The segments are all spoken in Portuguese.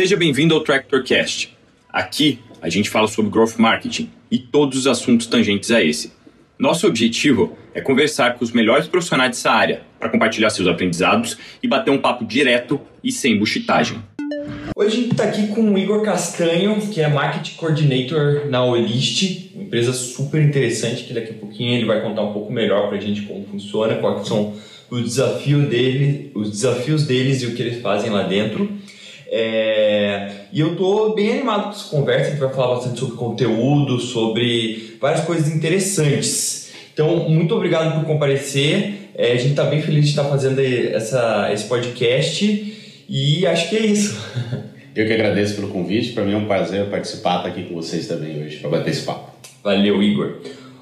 Seja bem-vindo ao TractorCast. Aqui a gente fala sobre growth marketing e todos os assuntos tangentes a esse. Nosso objetivo é conversar com os melhores profissionais dessa área para compartilhar seus aprendizados e bater um papo direto e sem buchitagem. Hoje a gente está aqui com o Igor Castanho, que é Marketing Coordinator na Olist, uma empresa super interessante que daqui a pouquinho ele vai contar um pouco melhor para a gente como funciona, quais são os desafios dele, os desafios deles e o que eles fazem lá dentro. É... E eu tô bem animado com essa conversa, a gente vai falar bastante sobre conteúdo, sobre várias coisas interessantes. Então, muito obrigado por comparecer. É, a gente está bem feliz de estar fazendo essa, esse podcast e acho que é isso. Eu que agradeço pelo convite, para mim é um prazer participar estar aqui com vocês também hoje, para bater esse papo. Valeu, Igor.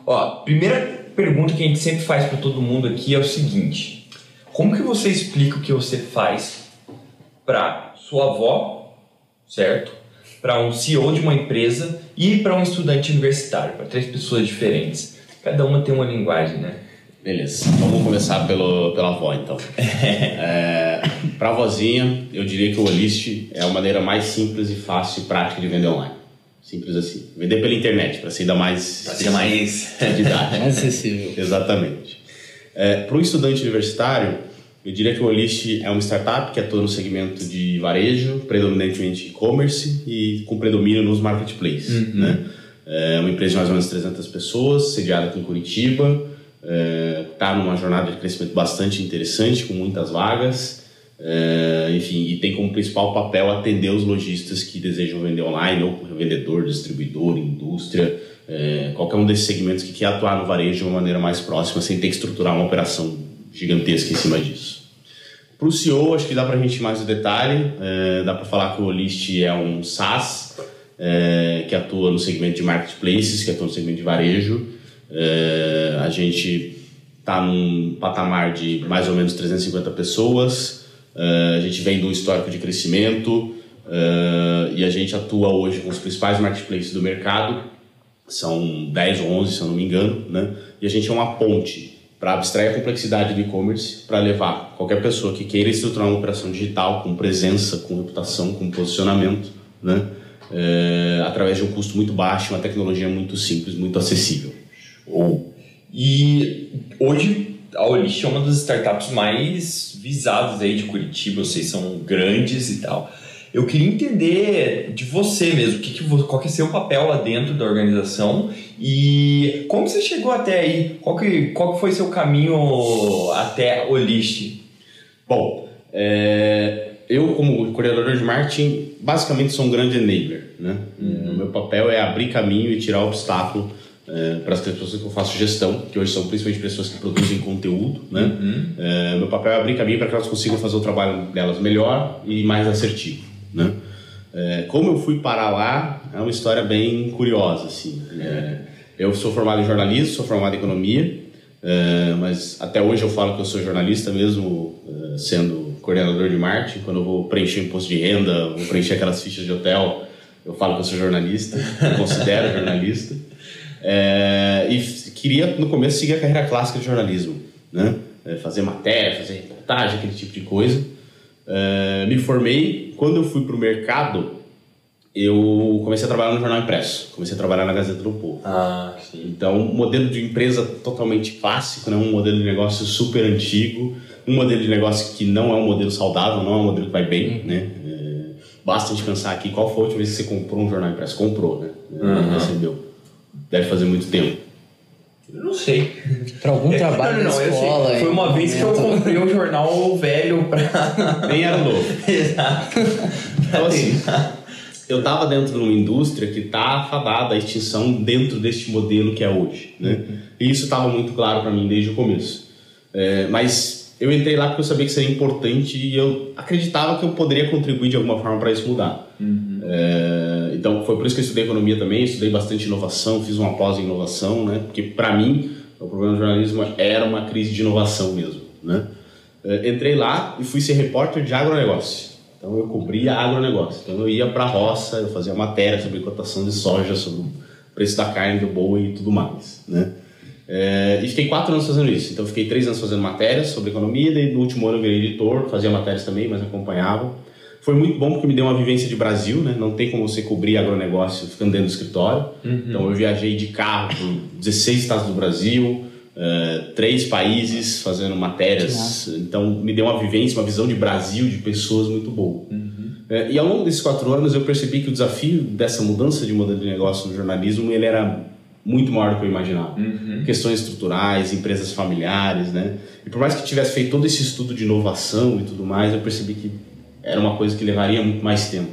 Ó, primeira pergunta que a gente sempre faz para todo mundo aqui é o seguinte: como que você explica o que você faz para sua avó, certo? Para um CEO de uma empresa e para um estudante universitário, para três pessoas diferentes. Cada uma tem uma linguagem, né? Beleza, vamos começar pelo, pela avó então. é, para a vozinha, eu diria que o Olist é a maneira mais simples e fácil e prática de vender online. Simples assim. Vender pela internet, para ser ainda mais. Para ser mais. didático. mais acessível. Exatamente. É, para um estudante universitário, eu diria que o Olist é uma startup que atua no segmento de varejo, predominantemente e-commerce e com predomínio nos marketplaces. Uhum. Né? É uma empresa de mais ou menos 300 pessoas, sediada aqui em Curitiba, está é, numa jornada de crescimento bastante interessante, com muitas vagas. É, enfim, e tem como principal papel atender os lojistas que desejam vender online, ou vendedor, distribuidor, indústria, é, qualquer um desses segmentos que quer atuar no varejo de uma maneira mais próxima, sem ter que estruturar uma operação gigantesca em cima disso. Para o CEO, acho que dá para a gente mais no detalhe, é, dá para falar que o Olist é um SaaS é, que atua no segmento de marketplaces, que atua no segmento de varejo. É, a gente está num patamar de mais ou menos 350 pessoas, é, a gente vem de um histórico de crescimento. É, e a gente atua hoje com os principais marketplaces do mercado, são 10 ou 11, se eu não me engano, né? e a gente é uma ponte para abstrair a complexidade do e-commerce, para levar qualquer pessoa que queira estruturar uma operação digital com presença, com reputação, com posicionamento, né? É, através de um custo muito baixo, uma tecnologia muito simples, muito acessível. Ou e hoje a Olist é uma das startups mais visadas aí de Curitiba, vocês são grandes e tal. Eu queria entender de você mesmo, que que, qual que é seu papel lá dentro da organização e como você chegou até aí? Qual que, qual que foi seu caminho até o List? Bom, é, eu como coordenador de marketing basicamente sou um grande enabler. Né? Uhum. O meu papel é abrir caminho e tirar obstáculo é, para as pessoas que eu faço gestão, que hoje são principalmente pessoas que produzem conteúdo. Né? Uhum. É, meu papel é abrir caminho para que elas consigam fazer o trabalho delas melhor e mais assertivo. Né? É, como eu fui parar lá, é uma história bem curiosa. Assim. É, eu sou formado em jornalismo, sou formado em economia, é, mas até hoje eu falo que eu sou jornalista mesmo, é, sendo coordenador de marketing. Quando eu vou preencher imposto de renda, vou preencher aquelas fichas de hotel, eu falo que eu sou jornalista, me considero jornalista. É, e queria, no começo, seguir a carreira clássica de jornalismo, né? fazer matéria, fazer reportagem, aquele tipo de coisa. Me formei. Quando eu fui para o mercado, eu comecei a trabalhar no jornal impresso. Comecei a trabalhar na Gazeta do Povo. Ah, sim. Então, um modelo de empresa totalmente clássico, né? um modelo de negócio super antigo, um modelo de negócio que não é um modelo saudável, não é um modelo que vai bem, uhum. né? É, basta a gente pensar aqui qual foi a última vez que você comprou um jornal impresso. Comprou, né? Uhum. Recebeu. Deve fazer muito tempo. Eu não sei. Pra algum trabalho não, não, na escola. Foi uma vez que eu comprei um jornal velho pra. Nem era novo. Exato. Então, assim, eu tava dentro de uma indústria que tá afadada à extinção dentro deste modelo que é hoje, né? E isso estava muito claro para mim desde o começo. É, mas eu entrei lá porque eu sabia que seria importante e eu acreditava que eu poderia contribuir de alguma forma para isso mudar. Uhum. É, então foi por isso que eu estudei economia também, estudei bastante inovação, fiz uma pós em inovação, né? Porque para mim o problema do jornalismo era uma crise de inovação mesmo, né? É, entrei lá e fui ser repórter de agronegócio. Então eu cobria agronegócio. Então eu ia para a roça, eu fazia matéria sobre cotação de soja, sobre o preço da carne do boi e tudo mais, né? É, e fiquei quatro anos fazendo isso. Então fiquei três anos fazendo matérias sobre economia, e no último ano eu virei editor, fazia matérias também, mas acompanhava. Foi muito bom porque me deu uma vivência de Brasil, né? Não tem como você cobrir agronegócio ficando dentro do escritório. Uhum. Então eu viajei de carro por 16 estados do Brasil, uh, três países fazendo matérias. Então me deu uma vivência, uma visão de Brasil, de pessoas muito boa. Uhum. Uh, e ao longo desses quatro anos eu percebi que o desafio dessa mudança de modelo de negócio no jornalismo ele era muito maior do que eu imaginava. Uhum. Questões estruturais, empresas familiares, né? E por mais que tivesse feito todo esse estudo de inovação e tudo mais, eu percebi que era uma coisa que levaria muito mais tempo.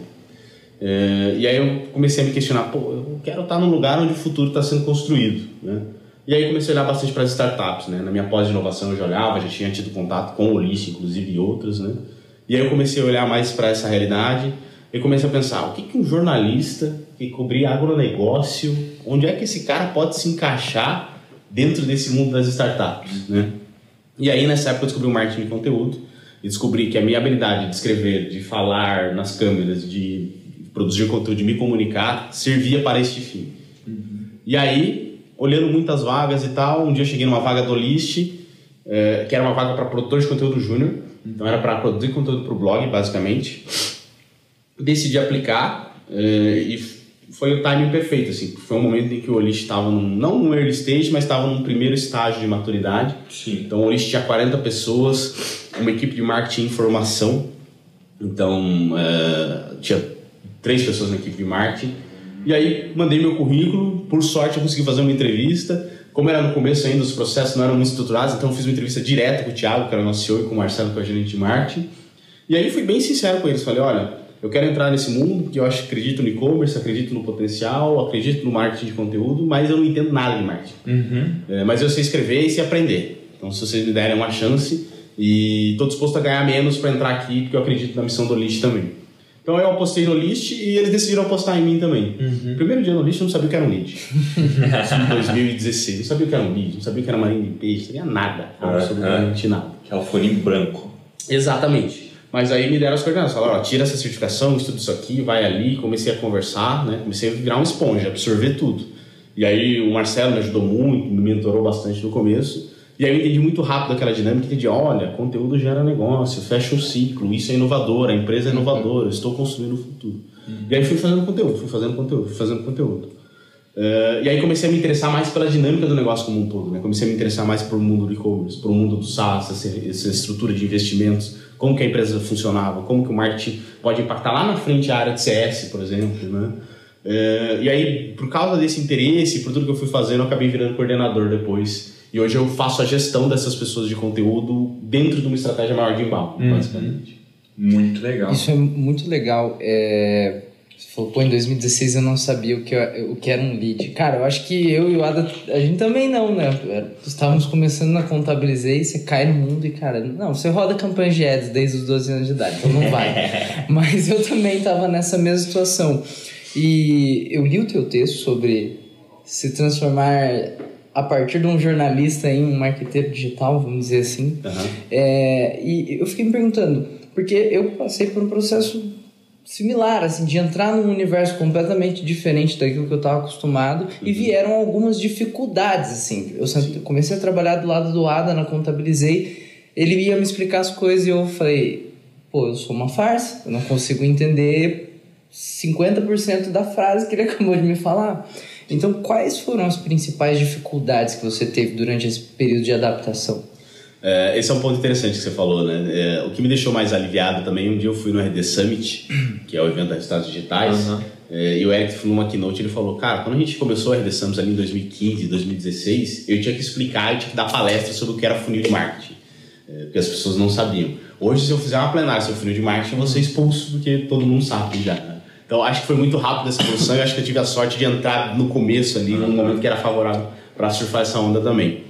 É, e aí eu comecei a me questionar, pô, eu quero estar num lugar onde o futuro está sendo construído, né? E aí comecei a olhar bastante para as startups, né? Na minha pós de inovação eu já olhava, já tinha tido contato com o Ulisses, inclusive, e outras, né? E aí eu comecei a olhar mais para essa realidade e comecei a pensar, o que, que um jornalista que cobrir agronegócio, onde é que esse cara pode se encaixar dentro desse mundo das startups, né? E aí nessa época eu descobri o marketing de conteúdo e descobri que a minha habilidade de escrever, de falar nas câmeras, de produzir conteúdo, de me comunicar, servia para este fim. Uhum. E aí, olhando muitas vagas e tal, um dia eu cheguei numa vaga do List, é, que era uma vaga para produtor de conteúdo júnior, então era para produzir conteúdo para o blog, basicamente. Decidi aplicar é, e foi o timing perfeito, assim. Foi um momento em que o Olist estava não num early stage, mas estava num primeiro estágio de maturidade. Sim. Então o Olist tinha 40 pessoas, uma equipe de marketing e informação. Então uh, tinha três pessoas na equipe de marketing. E aí mandei meu currículo, por sorte eu consegui fazer uma entrevista. Como era no começo ainda, os processos não eram muito estruturados, então eu fiz uma entrevista direta com o Thiago, que era o nosso CEO, e com o Marcelo, que é o gerente de marketing. E aí fui bem sincero com eles, falei, olha, eu quero entrar nesse mundo porque eu acho, acredito no e-commerce, acredito no potencial, acredito no marketing de conteúdo, mas eu não entendo nada de marketing. Uhum. É, mas eu sei escrever e sei aprender. Então, se vocês me derem uma chance, e estou disposto a ganhar menos para entrar aqui, porque eu acredito na missão do List também. Então eu apostei no List e eles decidiram apostar em mim também. Uhum. Primeiro dia no List eu não sabia o que era um lead. em 2016. Não sabia o que era um lead, não sabia o que era uma de peixe, não sabia nada, absolutamente nada. Que é o fone branco. Exatamente. Mas aí me deram as coordenadas, falaram, ó, tira essa certificação, estuda isso aqui, vai ali, comecei a conversar, né? Comecei a virar uma esponja, absorver tudo. E aí o Marcelo me ajudou muito, me mentorou bastante no começo. E aí eu entendi muito rápido aquela dinâmica, entendi, olha, conteúdo gera negócio, fecha um ciclo, isso é inovador, a empresa é inovadora, estou construindo o futuro. Uhum. E aí fui fazendo conteúdo, fui fazendo conteúdo, fui fazendo conteúdo. Uh, e aí comecei a me interessar mais pela dinâmica do negócio como um todo, né? Comecei a me interessar mais por o mundo do e-commerce, por o mundo do SaaS, essa, essa estrutura de investimentos, como que a empresa funcionava, como que o marketing pode impactar lá na frente a área de CS, por exemplo, né? É, e aí, por causa desse interesse, por tudo que eu fui fazendo, eu acabei virando coordenador depois. E hoje eu faço a gestão dessas pessoas de conteúdo dentro de uma estratégia maior de inbound, uhum. basicamente. Muito legal. Isso é muito legal. É você falou, pô, em 2016 eu não sabia o que, o que era um lead. Cara, eu acho que eu e o Ada, a gente também não, né? Estávamos começando na Contabilizei, você cai no mundo e, cara, não, você roda campanhas de ads desde os 12 anos de idade, então não vai. Mas eu também estava nessa mesma situação. E eu li o teu texto sobre se transformar a partir de um jornalista em um marqueteiro digital, vamos dizer assim. Uhum. É, e eu fiquei me perguntando, porque eu passei por um processo similar, assim, de entrar num universo completamente diferente daquilo que eu estava acostumado uhum. e vieram algumas dificuldades, assim. Eu comecei a trabalhar do lado do Ada na Contabilizei, ele ia me explicar as coisas e eu falei, pô, eu sou uma farsa, eu não consigo entender 50% da frase que ele acabou de me falar. Então, quais foram as principais dificuldades que você teve durante esse período de adaptação? É, esse é um ponto interessante que você falou, né? É, o que me deixou mais aliviado também, um dia eu fui no RD Summit, que é o evento das resultados digitais, uhum. é, e o Eric falou numa keynote, ele falou, cara, quando a gente começou o RD Summit ali em 2015, 2016, eu tinha que explicar, eu tinha que dar palestra sobre o que era funil de marketing, é, porque as pessoas não sabiam. Hoje, se eu fizer uma plenária sobre funil de marketing, eu vou ser expulso, porque todo mundo sabe já, né? Então, acho que foi muito rápido essa evolução e acho que eu tive a sorte de entrar no começo ali, num momento que era favorável para surfar essa onda também.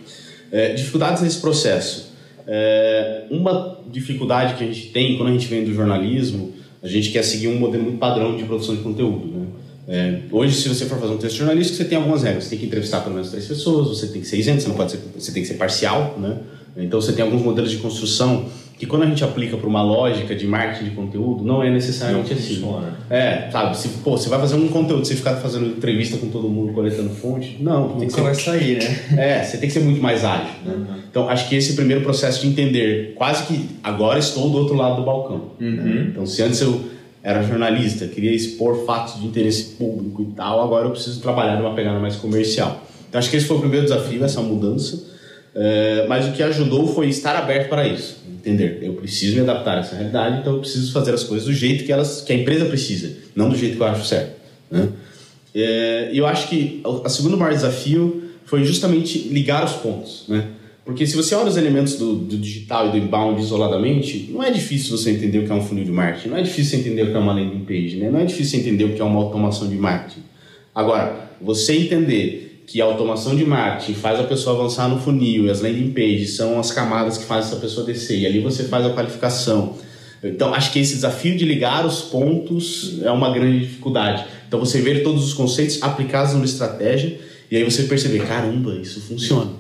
É, dificuldades nesse processo. É, uma dificuldade que a gente tem quando a gente vem do jornalismo, a gente quer seguir um modelo muito padrão de produção de conteúdo. Né? É, hoje, se você for fazer um texto jornalístico, você tem algumas regras. Você tem que entrevistar pelo menos três pessoas, você tem que ser isento, você não pode ser, você tem que ser parcial, né? Então você tem alguns modelos de construção que quando a gente aplica para uma lógica de marketing de conteúdo, não é necessariamente não assim. Funciona. É, sabe? Se, pô, você vai fazer um conteúdo, você ficar fazendo entrevista com todo mundo, coletando fonte, não. Tem que ser, vai sair, né? É, você tem que ser muito mais ágil. Né? Uhum. Então, acho que esse primeiro processo de entender, quase que agora estou do outro lado do balcão. Uhum. Né? Então, se antes eu era jornalista, queria expor fatos de interesse público e tal, agora eu preciso trabalhar numa pegada mais comercial. Então acho que esse foi o primeiro desafio, essa mudança. É, mas o que ajudou foi estar aberto para isso, entender. Eu preciso me adaptar a essa realidade, então eu preciso fazer as coisas do jeito que elas, que a empresa precisa, não do jeito que eu acho certo. Né? É, eu acho que o segundo maior desafio foi justamente ligar os pontos, né? Porque se você olha os elementos do, do, digital e do inbound isoladamente, não é difícil você entender o que é um funil de marketing, não é difícil entender o que é uma landing page, né? não é difícil entender o que é uma automação de marketing. Agora, você entender que a automação de marketing faz a pessoa avançar no funil e as landing pages são as camadas que fazem essa pessoa descer e ali você faz a qualificação. Então, acho que esse desafio de ligar os pontos é uma grande dificuldade. Então, você ver todos os conceitos aplicados numa estratégia e aí você perceber, caramba, isso funciona.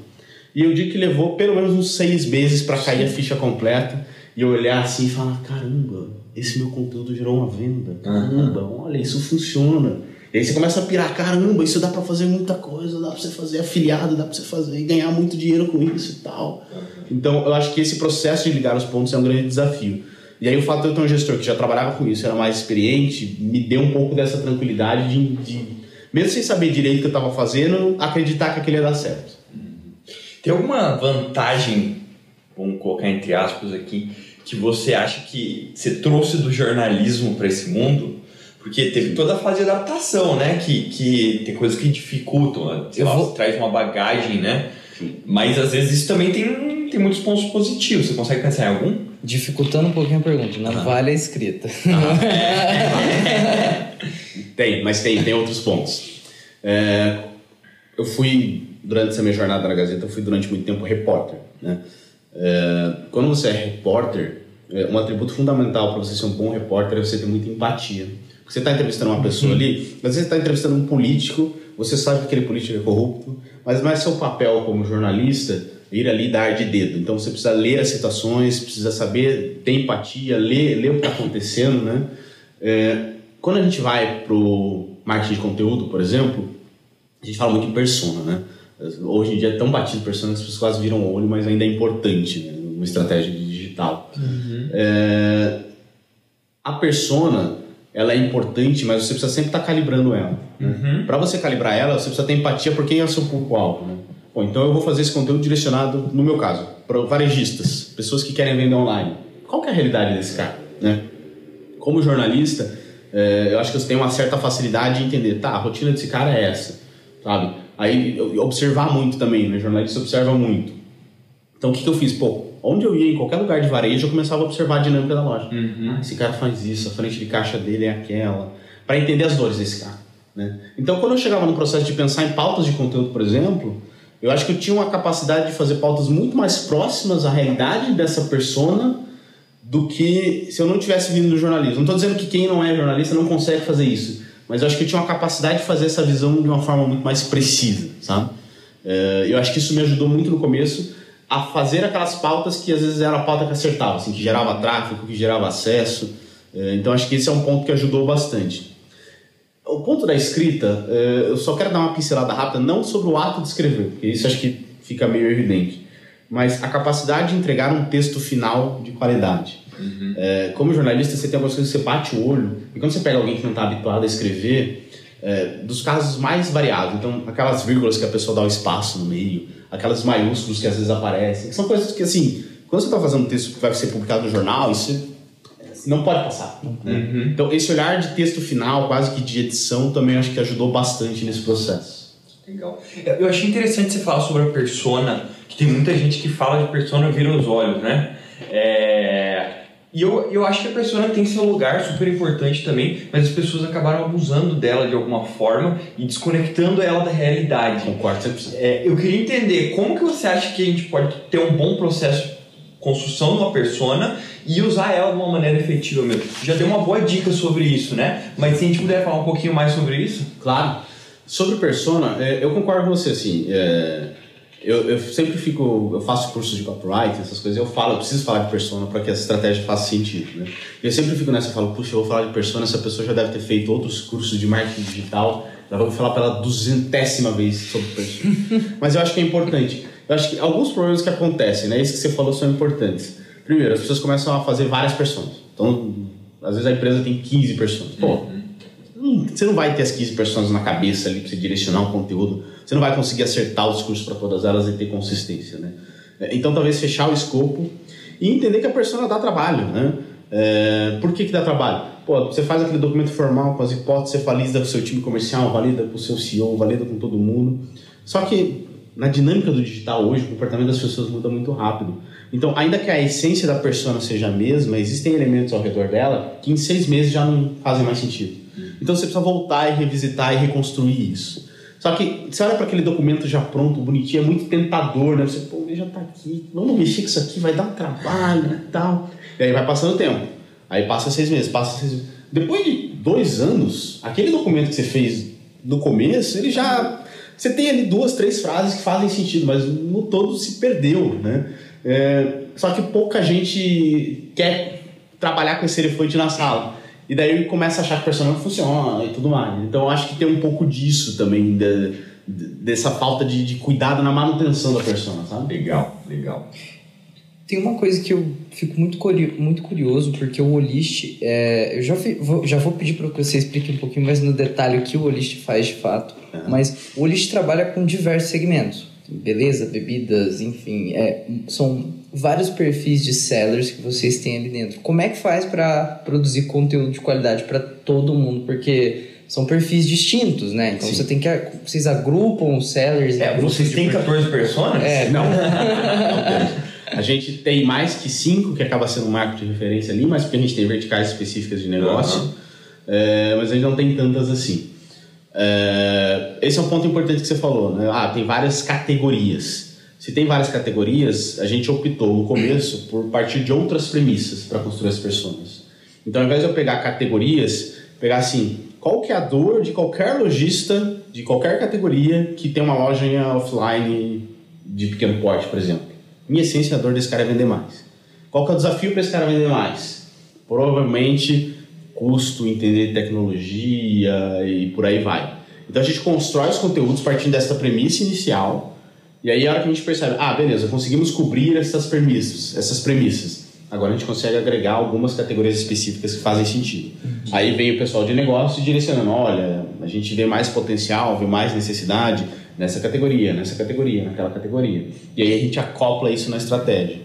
E eu digo que levou pelo menos uns seis meses para cair a ficha completa e eu olhar assim e falar: caramba, esse meu conteúdo gerou uma venda. Caramba, uhum. olha, isso funciona. E aí você começa a pirar: caramba, isso dá para fazer muita coisa, dá para você fazer afiliado, dá para você fazer e ganhar muito dinheiro com isso e tal. Então eu acho que esse processo de ligar os pontos é um grande desafio. E aí o fato de eu ter um gestor que já trabalhava com isso, era mais experiente, me deu um pouco dessa tranquilidade de, de mesmo sem saber direito o que eu estava fazendo, acreditar que aquele ia dar certo. Tem alguma vantagem, vamos colocar entre aspas aqui, que você acha que você trouxe do jornalismo para esse mundo? Porque teve toda a fase de adaptação, né? Que, que tem coisas que dificultam, sei lá, vou... traz uma bagagem, né? Mas às vezes isso também tem, tem muitos pontos positivos. Você consegue pensar em algum? Dificultando um pouquinho a pergunta, não ah. vale a escrita. Ah. tem, mas tem, tem outros pontos. É, eu fui durante essa minha jornada na Gazeta, eu fui durante muito tempo repórter. Né? É, quando você é repórter, é, um atributo fundamental para você ser um bom repórter é você ter muita empatia. Você está entrevistando uma pessoa uhum. ali, mas você está entrevistando um político, você sabe que aquele político é corrupto, mas não é seu papel como jornalista ir ali dar de dedo. Então você precisa ler as situações, precisa saber ter empatia, ler, ler o que está acontecendo, né? É, quando a gente vai para o marketing de conteúdo, por exemplo, a gente fala muito em persona, né? Hoje em dia é tão batido persona que as pessoas quase viram o olho, mas ainda é importante né? uma estratégia digital. Uhum. É... A persona ela é importante, mas você precisa sempre estar tá calibrando ela. Né? Uhum. Para você calibrar ela, você precisa ter empatia por quem é o seu público-alvo. Né? Bom, então eu vou fazer esse conteúdo direcionado, no meu caso, para varejistas, pessoas que querem vender online. Qual é a realidade desse cara? Né? Como jornalista, é, eu acho que você tem uma certa facilidade de entender, tá, a rotina desse cara é essa, sabe? Aí observar muito também, né? Jornalista observa muito. Então o que, que eu fiz? Pô, onde eu ia, em qualquer lugar de varejo, eu começava a observar a dinâmica da loja. Uhum. Ah, esse cara faz isso, a frente de caixa dele é aquela. para entender as dores desse cara. Né? Então quando eu chegava no processo de pensar em pautas de conteúdo, por exemplo, eu acho que eu tinha uma capacidade de fazer pautas muito mais próximas à realidade dessa persona do que se eu não tivesse vindo do jornalismo. Não estou dizendo que quem não é jornalista não consegue fazer isso mas eu acho que eu tinha uma capacidade de fazer essa visão de uma forma muito mais precisa, sabe? É, eu acho que isso me ajudou muito no começo a fazer aquelas pautas que às vezes era a pauta que acertava, assim, que gerava tráfego, que gerava acesso. É, então acho que esse é um ponto que ajudou bastante. O ponto da escrita, é, eu só quero dar uma pincelada rápida, não sobre o ato de escrever, porque isso acho que fica meio evidente, mas a capacidade de entregar um texto final de qualidade. Uhum. É, como jornalista, você tem algumas coisas que você bate o olho, e quando você pega alguém que não está habituado a escrever, dos casos mais variados, então aquelas vírgulas que a pessoa dá o espaço no meio, aquelas maiúsculos que às vezes aparecem, são coisas que, assim, quando você está fazendo um texto que vai ser publicado no jornal, isso não pode passar. Né? Uhum. Então, esse olhar de texto final, quase que de edição, também acho que ajudou bastante nesse processo. Legal. Eu achei interessante você falar sobre a persona, que tem muita gente que fala de persona vira os olhos, né? É... E eu, eu acho que a persona tem seu lugar super importante também, mas as pessoas acabaram abusando dela de alguma forma e desconectando ela da realidade. Concordo 100%. É, eu queria entender como que você acha que a gente pode ter um bom processo de construção de uma persona e usar ela de uma maneira efetiva mesmo. Já deu uma boa dica sobre isso, né? Mas se a gente puder falar um pouquinho mais sobre isso. Claro. Sobre persona, é, eu concordo com você, assim. É eu, eu sempre fico, eu faço cursos de copyright, essas coisas, eu falo, eu preciso falar de persona para que essa estratégia faça sentido, né? Eu sempre fico nessa, eu falo, puxa, eu vou falar de persona, essa pessoa já deve ter feito outros cursos de marketing digital, já vou falar pela duzentésima vez sobre persona. Mas eu acho que é importante. Eu acho que alguns problemas que acontecem, né? Isso que você falou são importantes. Primeiro, as pessoas começam a fazer várias personas. Então, às vezes a empresa tem 15 pessoas. Pô, hum, você não vai ter as 15 pessoas na cabeça ali para você direcionar o conteúdo, você não vai conseguir acertar os discursos para todas elas e ter consistência, né? É, então, talvez fechar o escopo e entender que a persona dá trabalho, né? É, por que, que dá trabalho? Pô, você faz aquele documento formal com as hipóteses, você valida com o seu time comercial, valida com o seu CEO, valida com todo mundo. Só que na dinâmica do digital hoje, o comportamento das pessoas muda muito rápido. Então, ainda que a essência da persona seja a mesma, existem elementos ao redor dela que em seis meses já não fazem mais sentido. Então, você precisa voltar e revisitar e reconstruir isso. Só que você olha para aquele documento já pronto, bonitinho, é muito tentador, né? Você, pô, ele já está aqui, vamos mexer com isso aqui, vai dar um trabalho e tal. E aí vai passando o tempo. Aí passa seis meses, passa seis meses. Depois de dois anos, aquele documento que você fez no começo, ele já. Você tem ali duas, três frases que fazem sentido, mas no todo se perdeu, né? É, só que pouca gente quer trabalhar com esse elefante na sala. E daí começa a achar que o personagem funciona e tudo mais. Então eu acho que tem um pouco disso também, de, de, dessa falta de, de, cuidado na manutenção da persona, sabe? Legal, legal. Tem uma coisa que eu fico muito, muito curioso, porque o Olist, é, eu já, vou, já vou pedir para que você explique um pouquinho mais no detalhe o que o Olist faz de fato, uhum. mas o Olist trabalha com diversos segmentos, beleza, bebidas, enfim, é, são vários perfis de sellers que vocês têm ali dentro. Como é que faz para produzir conteúdo de qualidade para todo mundo? Porque são perfis distintos, né? Então Sim. você tem que vocês agrupam os sellers. É, vocês têm 14 pessoas? É, não. não A gente tem mais que cinco, que acaba sendo um marco de referência ali, mas porque a gente tem verticais específicas de negócio, uhum. é, mas a gente não tem tantas assim. É, esse é um ponto importante que você falou, né? Ah, tem várias categorias. Se tem várias categorias, a gente optou no começo por partir de outras premissas para construir as pessoas. Então, ao invés de eu pegar categorias, pegar assim, qual que é a dor de qualquer lojista de qualquer categoria que tem uma loja offline de pequeno porte, por exemplo. Minha essência, a dor desse cara é vender mais. Qual que é o desafio para esse cara vender mais? Provavelmente custo, entender tecnologia e por aí vai. Então a gente constrói os conteúdos partindo dessa premissa inicial e aí a hora que a gente percebe, ah, beleza, conseguimos cobrir essas premissas, essas premissas. Agora a gente consegue agregar algumas categorias específicas que fazem sentido. Aí vem o pessoal de negócio direcionando, olha, a gente vê mais potencial, vê mais necessidade, nessa categoria, nessa categoria, naquela categoria. E aí a gente acopla isso na estratégia.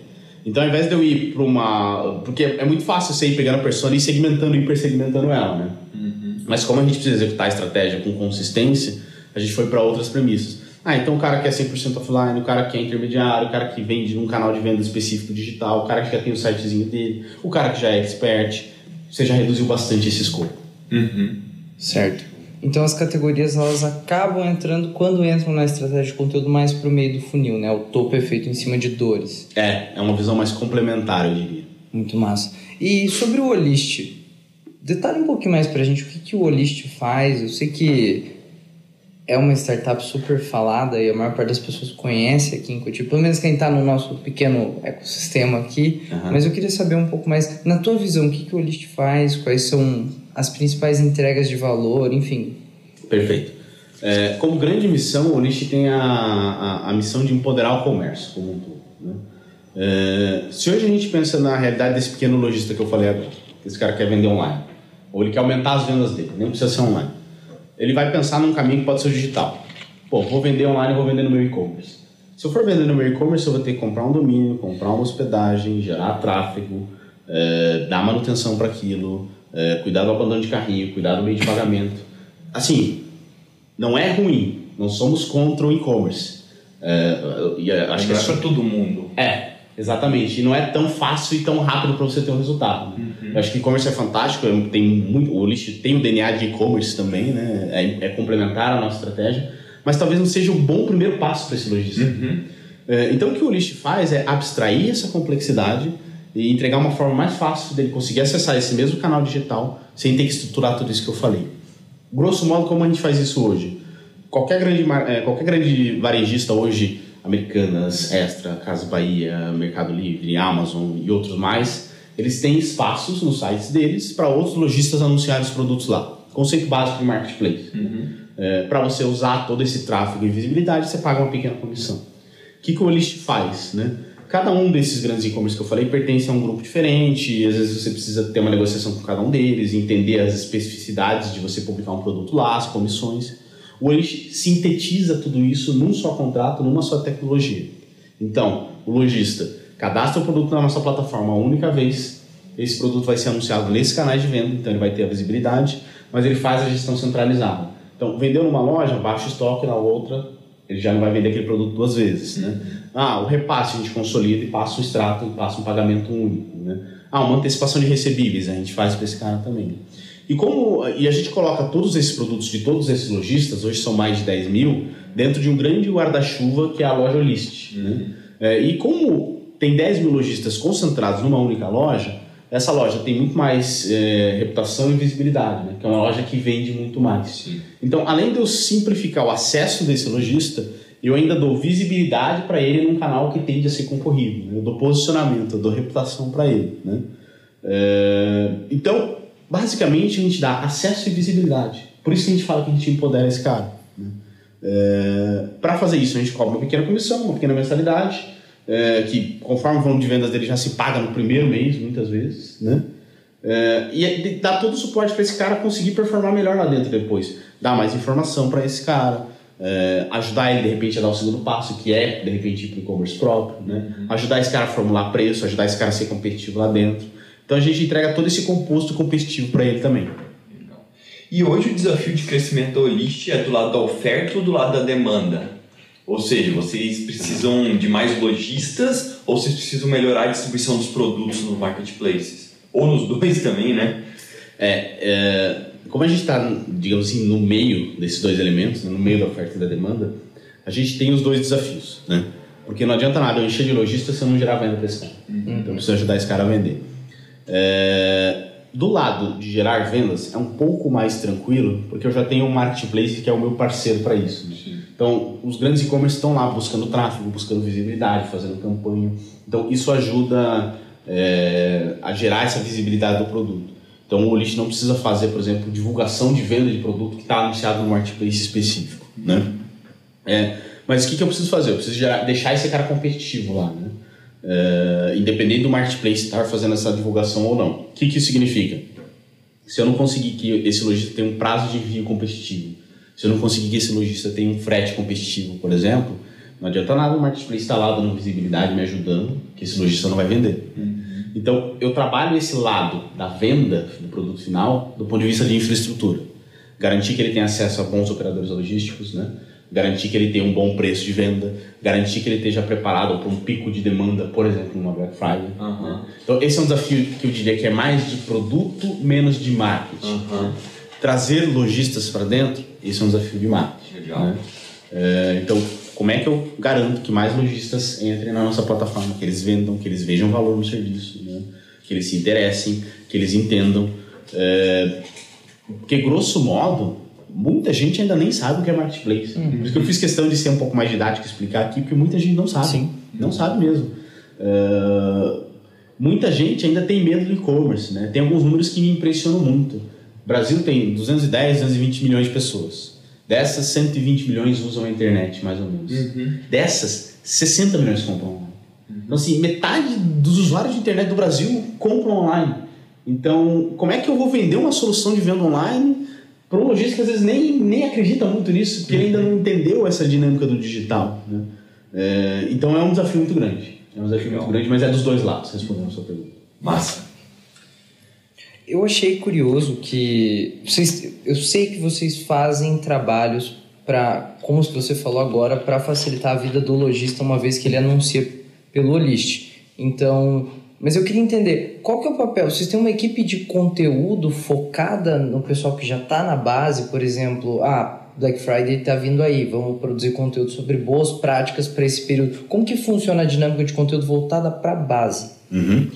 Então, ao invés de eu ir para uma. Porque é muito fácil você ir pegando a pessoa e segmentando e hipersegmentando ela, né? Uhum. Mas como a gente precisa executar a estratégia com consistência, a gente foi para outras premissas. Ah, então o cara que é 100% offline, o cara que é intermediário, o cara que vende num canal de venda específico digital, o cara que já tem o sitezinho dele, o cara que já é expert, você já reduziu bastante esse escopo. Uhum. Certo. Então as categorias elas acabam entrando quando entram na estratégia de conteúdo mais para o meio do funil, né? O topo é feito em cima de dores. É, é uma visão mais complementar, eu diria. Muito massa. E sobre o Olist, detalhe um pouquinho mais para a gente o que, que o Olist faz. Eu sei que é uma startup super falada e a maior parte das pessoas conhece aqui em Cotia, pelo menos quem está no nosso pequeno ecossistema aqui. Uhum. Mas eu queria saber um pouco mais, na tua visão, o que, que o Olist faz, quais são as principais entregas de valor, enfim. Perfeito. É, como grande missão, o Olist tem a, a, a, missão de empoderar o comércio como um todo. Né? É, se hoje a gente pensa na realidade desse pequeno lojista que eu falei agora, que esse cara quer vender online, ou ele quer aumentar as vendas dele, nem precisa ser online, ele vai pensar num caminho que pode ser digital. Pô, vou vender online, vou vender no meu e-commerce. Se eu for vender no meu e-commerce, eu vou ter que comprar um domínio, comprar uma hospedagem, gerar tráfego, é, dar manutenção para aquilo, é, cuidar do abandono de carrinho, cuidar do meio de pagamento. Assim, não é ruim, não somos contra o e-commerce. É, acho que é para todo mundo. É, exatamente. E não é tão fácil e tão rápido para você ter um resultado. Uhum. Eu acho que o e-commerce é fantástico, é, tem muito, o lixo tem o DNA de e-commerce também, né? É, é, complementar a nossa estratégia, mas talvez não seja um bom primeiro passo para esse lojista. Uhum. É, então o que o lixo faz é abstrair essa complexidade e entregar uma forma mais fácil dele conseguir acessar esse mesmo canal digital sem ter que estruturar tudo isso que eu falei. Grosso modo, como a gente faz isso hoje? Qualquer grande, é, qualquer grande varejista hoje, Americanas, Extra, Casa Bahia, Mercado Livre, Amazon e outros mais, eles têm espaços nos sites deles para outros lojistas anunciarem os produtos lá. Conceito básico de marketplace. Uhum. É, para você usar todo esse tráfego e visibilidade, você paga uma pequena comissão. O que, que o Olist faz? Né? Cada um desses grandes e-commerce que eu falei pertence a um grupo diferente, e às vezes você precisa ter uma negociação com cada um deles, entender as especificidades de você publicar um produto lá, as comissões. O Olish sintetiza tudo isso num só contrato, numa só tecnologia. Então, o lojista cadastra o produto na nossa plataforma uma única vez, esse produto vai ser anunciado nesses canais de venda, então ele vai ter a visibilidade, mas ele faz a gestão centralizada. Então, vendeu numa loja, baixa o estoque, na outra ele já não vai vender aquele produto duas vezes, né? Ah, o repasse a gente consolida e passa o extrato e passa um pagamento único, né? Ah, uma antecipação de recebíveis a gente faz para esse cara também. E como e a gente coloca todos esses produtos de todos esses lojistas, hoje são mais de 10 mil, dentro de um grande guarda-chuva que é a loja List. Né? É, e como tem 10 mil lojistas concentrados numa única loja, essa loja tem muito mais é, reputação e visibilidade, né? que é uma loja que vende muito mais. Sim. Então, além de eu simplificar o acesso desse lojista, eu ainda dou visibilidade para ele num canal que tende a ser concorrido. Né? Eu dou posicionamento, eu dou reputação para ele. Né? É, então, basicamente, a gente dá acesso e visibilidade. Por isso que a gente fala que a gente empodera esse cara. Né? É, para fazer isso, a gente cobra uma pequena comissão, uma pequena mensalidade é, que conforme o volume de vendas dele já se paga no primeiro mês, muitas vezes, né? É, e dá todo o suporte para esse cara conseguir performar melhor lá dentro depois. Dar mais informação para esse cara, é, ajudar ele de repente a dar o segundo passo, que é de repente ir para o e-commerce próprio, né? Uhum. Ajudar esse cara a formular preço, ajudar esse cara a ser competitivo lá dentro. Então a gente entrega todo esse composto competitivo para ele também. E hoje o desafio de crescimento da Olist é do lado da oferta ou do lado da demanda? Ou seja, vocês precisam de mais lojistas ou vocês precisam melhorar a distribuição dos produtos nos marketplaces? Ou nos dois também, né? É, é como a gente está, digamos assim, no meio desses dois elementos, né, no meio da oferta e da demanda, a gente tem os dois desafios, né? Porque não adianta nada eu encher de lojistas se eu não gerar venda para esse cara. Uhum. Então eu preciso ajudar esse cara a vender. É, do lado de gerar vendas é um pouco mais tranquilo, porque eu já tenho um marketplace que é o meu parceiro para isso. Né? Então, os grandes e-commerce estão lá buscando tráfego, buscando visibilidade, fazendo campanha. Então, isso ajuda é, a gerar essa visibilidade do produto. Então, o Olist não precisa fazer, por exemplo, divulgação de venda de produto que está anunciado no marketplace específico. Né? É, mas o que, que eu preciso fazer? Eu preciso gerar, deixar esse cara competitivo lá. Né? É, independente do marketplace estar fazendo essa divulgação ou não. O que, que isso significa? Se eu não conseguir que esse lojista tenha um prazo de envio competitivo, se eu não conseguir que esse lojista tenha um frete competitivo, por exemplo, não adianta nada o marketplace estar lá dando visibilidade, me ajudando, que esse lojista não vai vender. Uhum. Então, eu trabalho esse lado da venda do produto final do ponto de vista de infraestrutura. Garantir que ele tenha acesso a bons operadores logísticos, né? garantir que ele tenha um bom preço de venda, garantir que ele esteja preparado para um pico de demanda, por exemplo, numa Black Friday. Uhum. Né? Então, esse é um desafio que eu diria que é mais de produto, menos de marketing. Uhum trazer lojistas para dentro, isso é um desafio de marketing. Né? É, então, como é que eu garanto que mais lojistas entrem na nossa plataforma, que eles vendam, que eles vejam valor no serviço, né? que eles se interessem, que eles entendam. É, porque, grosso modo, muita gente ainda nem sabe o que é marketplace. Uhum. Por isso que eu fiz questão de ser um pouco mais didático e explicar aqui, porque muita gente não sabe. Sim. Não sabe mesmo. É, muita gente ainda tem medo do e-commerce. Né? Tem alguns números que me impressionam muito. O Brasil tem 210, 220 milhões de pessoas. Dessas, 120 milhões usam a internet, mais ou menos. Uhum. Dessas, 60 milhões compram online. Uhum. Então, assim, metade dos usuários de internet do Brasil compram online. Então, como é que eu vou vender uma solução de venda online para um lojista que às vezes nem, nem acredita muito nisso, porque ele ainda não entendeu essa dinâmica do digital? Né? É, então, é um desafio muito grande. É um desafio Legal. muito grande, mas é dos dois lados, respondendo a sua pergunta. Massa eu achei curioso que vocês, eu sei que vocês fazem trabalhos para, como você falou agora, para facilitar a vida do lojista uma vez que ele anuncia pelo list. Então, mas eu queria entender qual que é o papel. Vocês têm uma equipe de conteúdo focada no pessoal que já está na base, por exemplo, ah, Black Friday está vindo aí, vamos produzir conteúdo sobre boas práticas para esse período. Como que funciona a dinâmica de conteúdo voltada para a base? Uhum.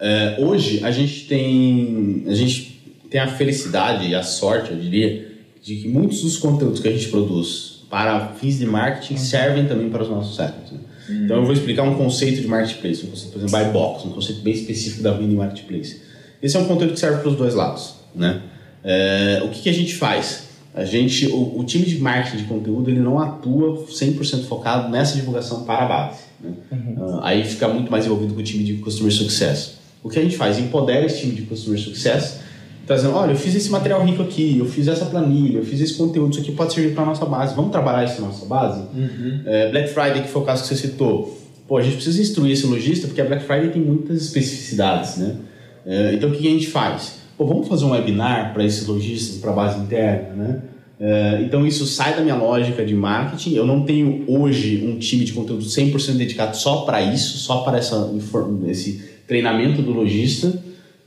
É, hoje a gente tem a gente tem a felicidade e a sorte, eu diria, de que muitos dos conteúdos que a gente produz para fins de marketing servem também para os nossos sellers. Né? Uhum. Então eu vou explicar um conceito de marketplace, um conceito, por exemplo, buy box, um conceito bem específico da venda em marketplace. Esse é um conteúdo que serve para os dois lados, né? É, o que, que, a gente faz? A gente, o, o, time de marketing de conteúdo, ele não atua 100% focado nessa divulgação para a base. Né? Uhum. Uh, aí fica muito mais envolvido com o time de Customer Success. O que a gente faz? Empodera esse time de Customer Success, trazendo, olha, eu fiz esse material rico aqui, eu fiz essa planilha, eu fiz esse conteúdo, isso aqui pode servir para nossa base. Vamos trabalhar isso na nossa base? Uhum. É, Black Friday, que foi o caso que você citou. Pô, a gente precisa instruir esse lojista, porque a Black Friday tem muitas especificidades, né? É, então, o que a gente faz? Pô, vamos fazer um webinar para esses lojistas, para a base interna, né? É, então isso sai da minha lógica de marketing. Eu não tenho hoje um time de conteúdo 100% dedicado só para isso, só para essa, esse treinamento do lojista.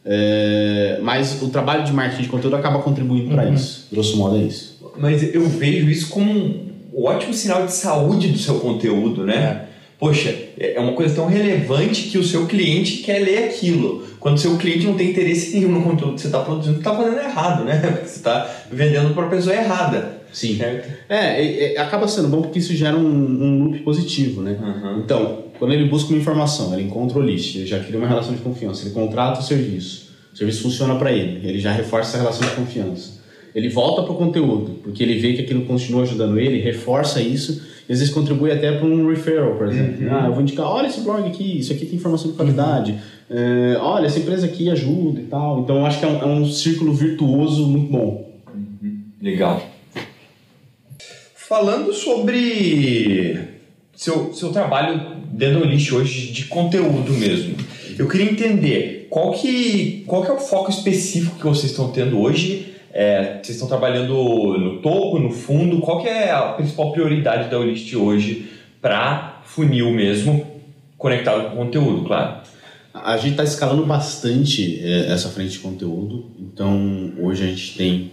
É, mas o trabalho de marketing de conteúdo acaba contribuindo para uhum. isso. Grosso modo é isso. Mas eu vejo isso como um ótimo sinal de saúde do seu conteúdo, né? É. Poxa, é uma coisa tão relevante que o seu cliente quer ler aquilo. Quando o seu cliente não tem interesse nenhum no conteúdo que você está produzindo, está fazendo errado, né? Porque você está vendendo para a pessoa errada. Sim. Certo? É, é, acaba sendo bom porque isso gera um, um loop positivo, né? Uhum. Então, quando ele busca uma informação, ele encontra o list, ele já cria uma relação de confiança, ele contrata o serviço, o serviço funciona para ele, ele já reforça essa relação de confiança. Ele volta para o conteúdo, porque ele vê que aquilo continua ajudando ele, reforça isso e às vezes contribui até para um referral, por exemplo. Uhum. Ah, eu vou indicar, olha esse blog aqui, isso aqui tem informação de qualidade. Uhum. É, olha, essa empresa aqui ajuda e tal. Então, eu acho que é um, é um círculo virtuoso muito bom. Uhum. Legal. Falando sobre seu, seu trabalho dentro do lixo hoje de conteúdo mesmo, eu queria entender qual que, qual que é o foco específico que vocês estão tendo hoje é, vocês estão trabalhando no topo, no fundo? Qual que é a principal prioridade da Olist hoje para funil mesmo, conectado com conteúdo, claro? A gente está escalando bastante é, essa frente de conteúdo. Então, hoje a gente tem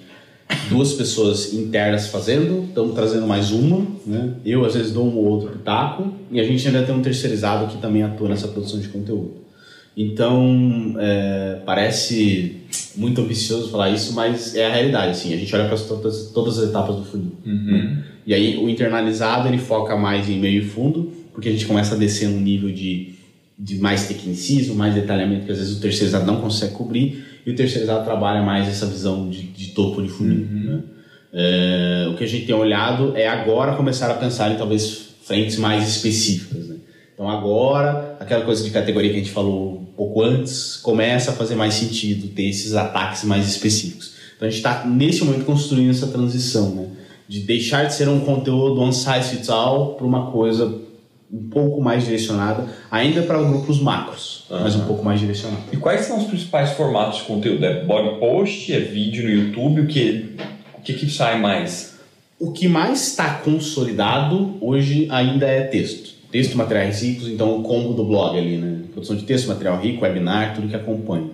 duas pessoas internas fazendo, estamos trazendo mais uma. Né? Eu, às vezes, dou um ou outro pitaco. E a gente ainda tem um terceirizado que também atua nessa produção de conteúdo. Então, é, parece muito ambicioso falar isso, mas é a realidade, assim. A gente olha para todas, todas as etapas do funil. Uhum. E aí, o internalizado, ele foca mais em meio e fundo, porque a gente começa a descer um nível de, de mais tecnicismo, mais detalhamento que às vezes o terceirizado não consegue cobrir, e o terceirizado trabalha mais essa visão de, de topo de funil. Uhum. Né? É, o que a gente tem olhado é agora começar a pensar em talvez frentes mais específicas. Né? Então agora, aquela coisa de categoria que a gente falou um pouco antes, começa a fazer mais sentido ter esses ataques mais específicos. Então a gente está nesse momento construindo essa transição, né? De deixar de ser um conteúdo one size fits all para uma coisa um pouco mais direcionada, ainda para grupos macros, uhum. mas um pouco mais direcionada. E quais são os principais formatos de conteúdo? É blog post, é vídeo no YouTube? O que, o que, que sai mais? O que mais está consolidado hoje ainda é texto texto, materiais ricos, então o combo do blog ali, né? Produção de texto, material rico, webinar, tudo que acompanha.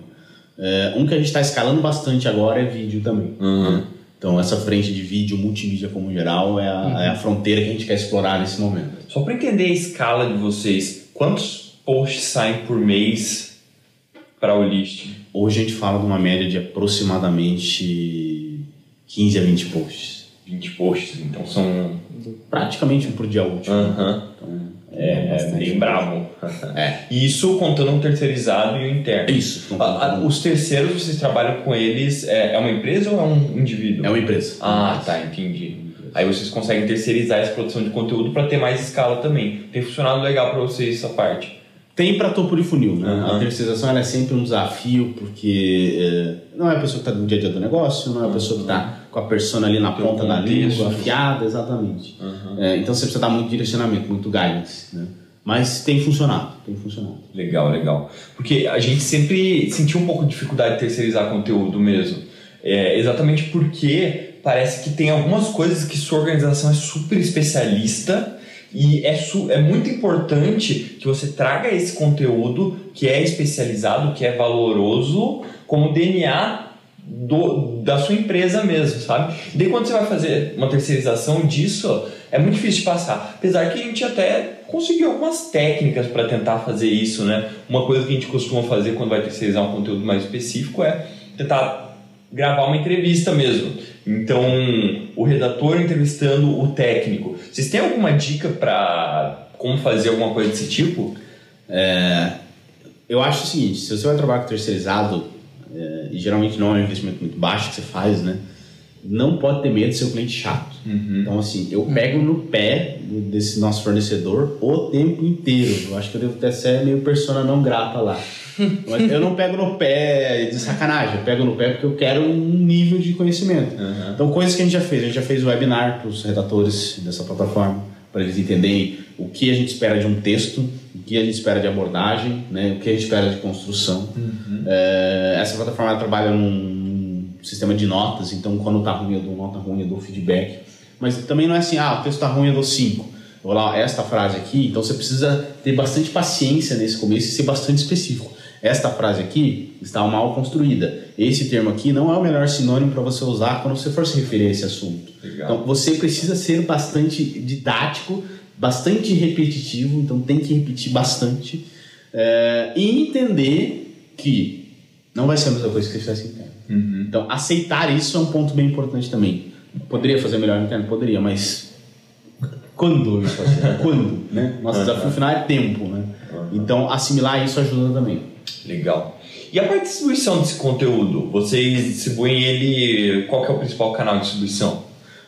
É, um que a gente está escalando bastante agora é vídeo também. Uhum. Então essa frente de vídeo, multimídia como geral, é a, uhum. é a fronteira que a gente quer explorar nesse momento. Só para entender a escala de vocês, quantos posts saem por mês para o list? Hoje a gente fala de uma média de aproximadamente 15 a 20 posts. 20 posts, então são praticamente um por dia útil. Uhum. Então, é, é bem bravo. É. Isso contando um terceirizado e o interno. Isso. A, a, os terceiros, vocês trabalham com eles, é, é, uma empresa ou é um indivíduo? É uma empresa. Ah, tá, entendi. Aí vocês conseguem terceirizar essa produção de conteúdo para ter mais escala também. Tem funcionado legal para vocês essa parte? Tem para topo de funil, né? Uhum. A terceirização é sempre um desafio, porque é, não é a pessoa que está no dia a dia do negócio, não é a pessoa que está com a persona ali na ponta da língua, afiada, exatamente. Uhum. É, então você precisa dar muito direcionamento, muito guidance, né? Mas tem funcionado, tem funcionado. Legal, legal. Porque a gente sempre sentiu um pouco de dificuldade de terceirizar conteúdo mesmo. É, exatamente porque parece que tem algumas coisas que sua organização é super especialista e é, é muito importante que você traga esse conteúdo que é especializado, que é valoroso, como DNA do, da sua empresa mesmo, sabe? E daí quando você vai fazer uma terceirização disso, é muito difícil de passar. Apesar que a gente até conseguiu algumas técnicas para tentar fazer isso, né? Uma coisa que a gente costuma fazer quando vai terceirizar um conteúdo mais específico é tentar gravar uma entrevista mesmo. Então, o redator entrevistando o técnico. Vocês têm alguma dica para como fazer alguma coisa desse tipo? É, eu acho o seguinte: se você vai trabalhar com terceirizado, é, e geralmente não é um investimento muito baixo que você faz, né? não pode ter medo de ser um cliente chato. Uhum. Então, assim, eu pego no pé desse nosso fornecedor o tempo inteiro. Eu acho que eu devo até ser meio persona não grata lá. Mas eu não pego no pé de sacanagem, eu pego no pé porque eu quero um nível de conhecimento. Uhum. Então, coisas que a gente já fez. A gente já fez webinar para os redatores dessa plataforma, para eles entenderem o que a gente espera de um texto, o que a gente espera de abordagem, né, o que a gente espera de construção. Uhum. É, essa plataforma trabalha num sistema de notas, então quando tá ruim eu dou nota ruim, eu dou feedback. Mas também não é assim, ah, o texto tá ruim, eu dou 5. Vou lá, esta frase aqui, então você precisa ter bastante paciência nesse começo e ser bastante específico. Esta frase aqui está mal construída. Esse termo aqui não é o melhor sinônimo para você usar quando você for se referir a esse assunto. Legal. Então você precisa ser bastante didático, bastante repetitivo, então tem que repetir bastante é, e entender que não vai ser a mesma coisa que você fizesse interno. Uhum. Então aceitar isso é um ponto bem importante também. Poderia fazer melhor no interno? Poderia, mas quando isso vai ser? quando? Né? Nosso desafio final é tempo. Né? Então assimilar isso ajuda também. Legal. E a parte de distribuição desse conteúdo? Vocês distribuem ele. Qual que é o principal canal de distribuição?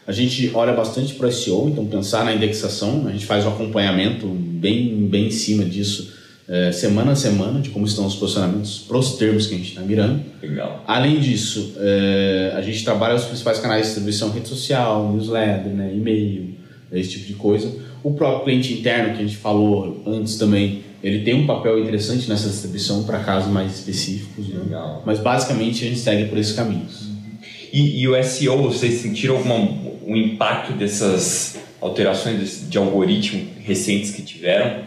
A gente olha bastante para o SEO, então pensar na indexação, a gente faz um acompanhamento bem, bem em cima disso, é, semana a semana, de como estão os posicionamentos para os termos que a gente está mirando. Legal. Além disso, é, a gente trabalha os principais canais de distribuição, rede social, newsletter, né, e-mail, esse tipo de coisa. O próprio cliente interno, que a gente falou antes também, ele tem um papel interessante nessa distribuição para casos mais específicos. Né? Legal. Mas basicamente a gente segue por esses caminhos. E, e o SEO, vocês sentiram alguma, um impacto dessas alterações de algoritmo recentes que tiveram?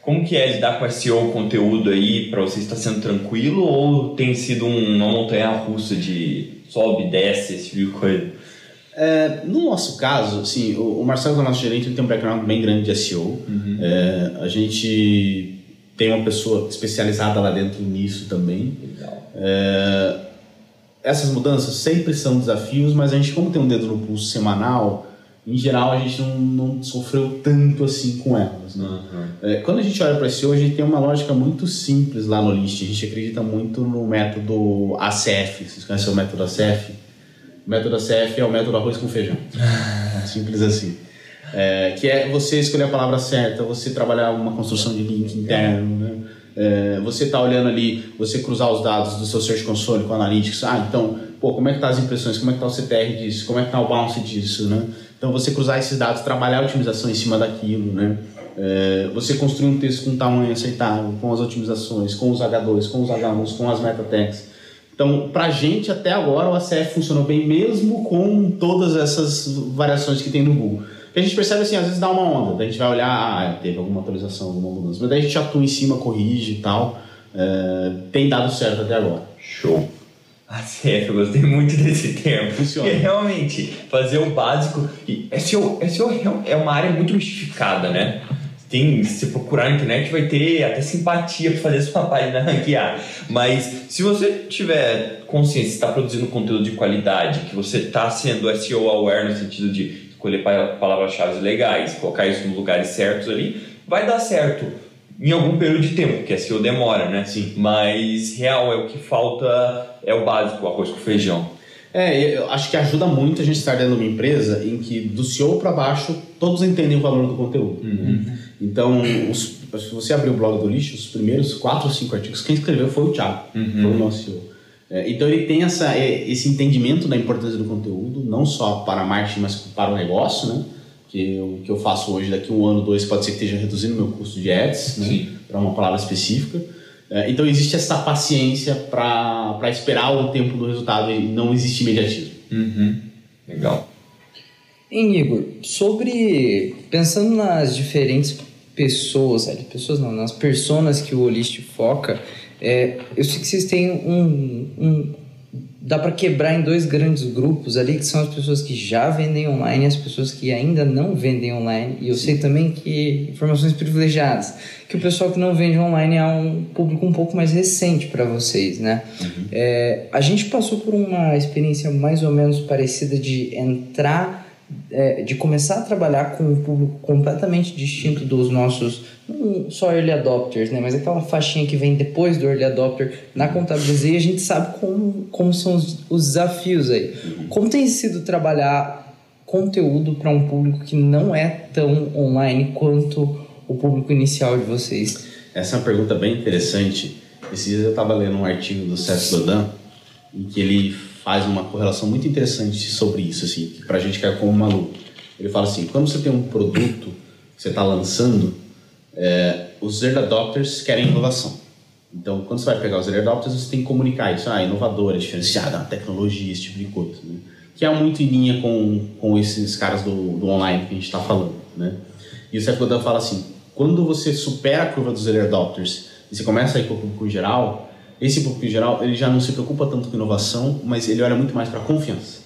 Como que é lidar com SEO conteúdo aí? Para vocês está sendo tranquilo ou tem sido uma montanha russa de sobe, desce, esse tipo de coisa? É, no nosso caso, assim, o, o Marcelo, que é o nosso gerente, ele tem um background bem grande de SEO. É, a gente tem uma pessoa especializada lá dentro nisso também. Legal. É, essas mudanças sempre são desafios, mas a gente, como tem um dedo no pulso semanal, em geral a gente não, não sofreu tanto assim com elas. Né? É, quando a gente olha para SEO, a gente tem uma lógica muito simples lá no List. A gente acredita muito no método ACF. Vocês conhecem o método ACF? O método ACF é o método arroz com feijão. Simples assim. É, que é você escolher a palavra certa, você trabalhar uma construção de link interno, né? É, você tá olhando ali, você cruzar os dados do seu Search Console com o Analytics, ah, então, pô, como é que tá as impressões, como é que tá o CTR disso, como é que tá o bounce disso, né? Então você cruzar esses dados, trabalhar a otimização em cima daquilo, né? É, você construir um texto com um tamanho aceitável, com as otimizações, com os H2, com os H1s, com as meta tags. Então, pra gente, até agora, o ACF funcionou bem, mesmo com todas essas variações que tem no Google. Porque a gente percebe assim, às vezes dá uma onda, daí a gente vai olhar, ah, teve alguma atualização, alguma mudança, mas daí a gente atua em cima, corrige e tal. É, tem dado certo até agora. Show. ACF, eu gostei muito desse termo. Funciona. Porque realmente, fazer o básico. E SEO, SEO é uma área muito mistificada, né? Tem, se você procurar na internet, vai ter até simpatia para fazer a sua página ranquear. Mas se você tiver consciência de estar produzindo conteúdo de qualidade, que você está sendo SEO aware no sentido de escolher pa- palavras-chave legais, colocar isso nos lugares certos ali, vai dar certo em algum período de tempo, porque SEO demora, né? Sim. Mas real é o que falta, é o básico, o arroz com feijão. É, eu acho que ajuda muito a gente estar dentro de uma empresa em que do CEO para baixo todos entendem o valor do conteúdo. né? Então, os- se você abrir o blog do lixo, os primeiros quatro ou cinco artigos, quem escreveu foi o Thiago, foi o nosso CEO. É, então, ele tem essa, é, esse entendimento da importância do conteúdo, não só para a marketing, mas para o negócio, né? Que o que eu faço hoje, daqui um ano, dois, pode ser que esteja reduzindo meu custo de ads, né? Para uma palavra específica. É, então, existe essa paciência para esperar o tempo do resultado e não existe imediatismo. Uhum. Legal. Hein, Igor, sobre. Pensando nas diferentes pessoas, ali, pessoas não, nas personas que o Olist foca, é, eu sei que vocês têm um. um dá para quebrar em dois grandes grupos ali, que são as pessoas que já vendem online e as pessoas que ainda não vendem online. E eu sei também que informações privilegiadas, que o pessoal que não vende online é um público um pouco mais recente para vocês, né? É, a gente passou por uma experiência mais ou menos parecida de entrar é, de começar a trabalhar com um público completamente distinto dos nossos, não só early adopters, né? Mas aquela faixinha que vem depois do early adopter na contabilizei, a gente sabe como, como são os, os desafios aí. Como tem sido trabalhar conteúdo para um público que não é tão online quanto o público inicial de vocês? Essa é uma pergunta bem interessante. Esses dias eu estava lendo um artigo do Seth Godin em que ele faz uma correlação muito interessante sobre isso, assim, que pra gente cai como maluco. Ele fala assim, quando você tem um produto que você está lançando, é, os early adopters querem inovação. Então, quando você vai pegar os early adopters, você tem que comunicar isso. Ah, inovador, é diferenciado, é tecnologia, esse tipo de coisa. Né? Que é muito em linha com, com esses caras do, do online que a gente está falando. Né? E o Seth Godin fala assim, quando você supera a curva dos early adopters e você começa a ir para o público geral, esse público em geral, ele já não se preocupa tanto com inovação, mas ele olha muito mais para confiança.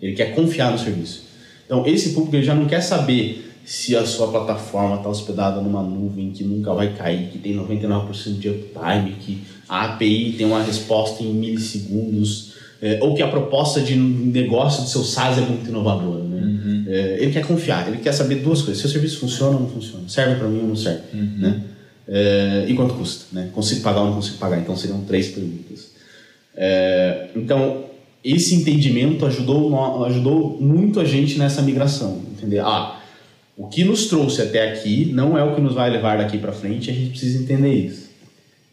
Ele quer confiar no serviço. Então, esse público ele já não quer saber se a sua plataforma está hospedada numa nuvem que nunca vai cair, que tem 99% de uptime, que a API tem uma resposta em milissegundos, é, ou que a proposta de negócio do seu SaaS é muito inovadora. Né? Uhum. É, ele quer confiar, ele quer saber duas coisas: se o serviço funciona ou não funciona, serve para mim ou não serve. Uhum. Né? É, e quanto custa? Né? Consigo pagar ou não consigo pagar? Então seriam três perguntas. É, então, esse entendimento ajudou, ajudou muito a gente nessa migração. Entender? Ah, o que nos trouxe até aqui não é o que nos vai levar daqui para frente, a gente precisa entender isso.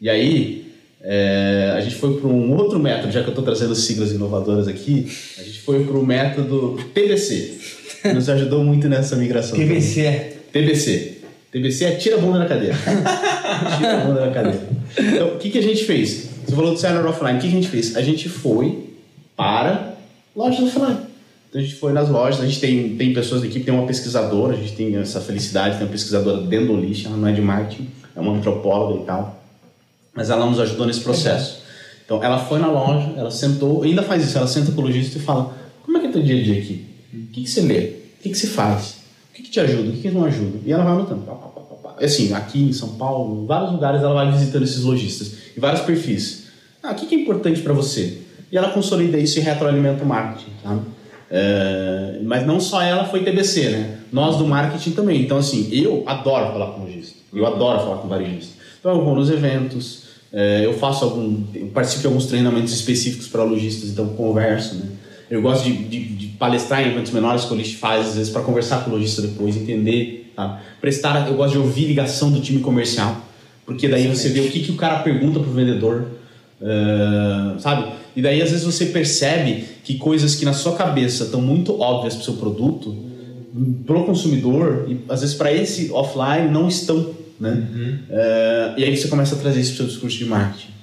E aí, é, a gente foi para um outro método, já que eu estou trazendo siglas inovadoras aqui, a gente foi para o método TBC, que nos ajudou muito nessa migração. TBC. TBC. TBC é tira a bunda da cadeira. tira a bunda da cadeira. Então, o que, que a gente fez? Você falou do Seller Offline. O que, que a gente fez? A gente foi para lojas offline. Então, a gente foi nas lojas. A gente tem, tem pessoas da equipe, tem uma pesquisadora. A gente tem essa felicidade, tem uma pesquisadora dentro do lixo. Ela não é de marketing, é uma antropóloga e tal. Mas ela nos ajudou nesse processo. Então, ela foi na loja, ela sentou, ainda faz isso, ela senta com o lojista e fala: Como é que é teu dia a dia aqui? O que, que você lê? O que, que você faz? O que, te ajuda? O que, não ajuda? E ela vai anotando. Assim, aqui em São Paulo, em vários lugares ela vai visitando esses lojistas. Em vários perfis. Ah, o que, é importante para você? E ela consolida isso e retroalimenta o marketing, tá? É, mas não só ela foi TBC, né? Nós do marketing também. Então, assim, eu adoro falar com lojista. Eu adoro falar com varejista. Então, eu vou nos eventos, é, eu faço algum... Eu participo de alguns treinamentos específicos para lojistas, então converso, né? Eu gosto de, de, de palestrar em eventos menores que o lojista faz, às vezes, para conversar com o lojista depois, entender, tá? Prestar, eu gosto de ouvir ligação do time comercial, porque daí você vê o que, que o cara pergunta pro vendedor, uh, sabe? E daí, às vezes, você percebe que coisas que na sua cabeça estão muito óbvias pro seu produto, pro consumidor, e às vezes para esse offline não estão, né? Uhum. Uh, e aí você começa a trazer isso pro seu discurso de marketing.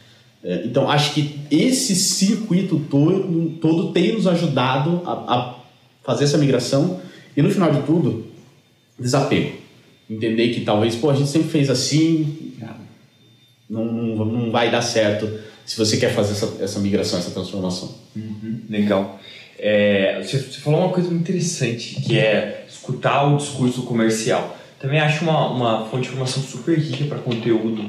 É, então, acho que esse circuito todo, todo tem nos ajudado a, a, fazer essa migração e, no final de tudo, desapego. Entender que talvez, pô, a gente sempre fez assim, não, não, não vai dar certo se você quer fazer essa, essa migração, essa transformação. Uhum, legal. É, você, você falou uma coisa muito interessante, que é escutar o discurso comercial. Também acho uma, uma fonte de informação super rica para conteúdo,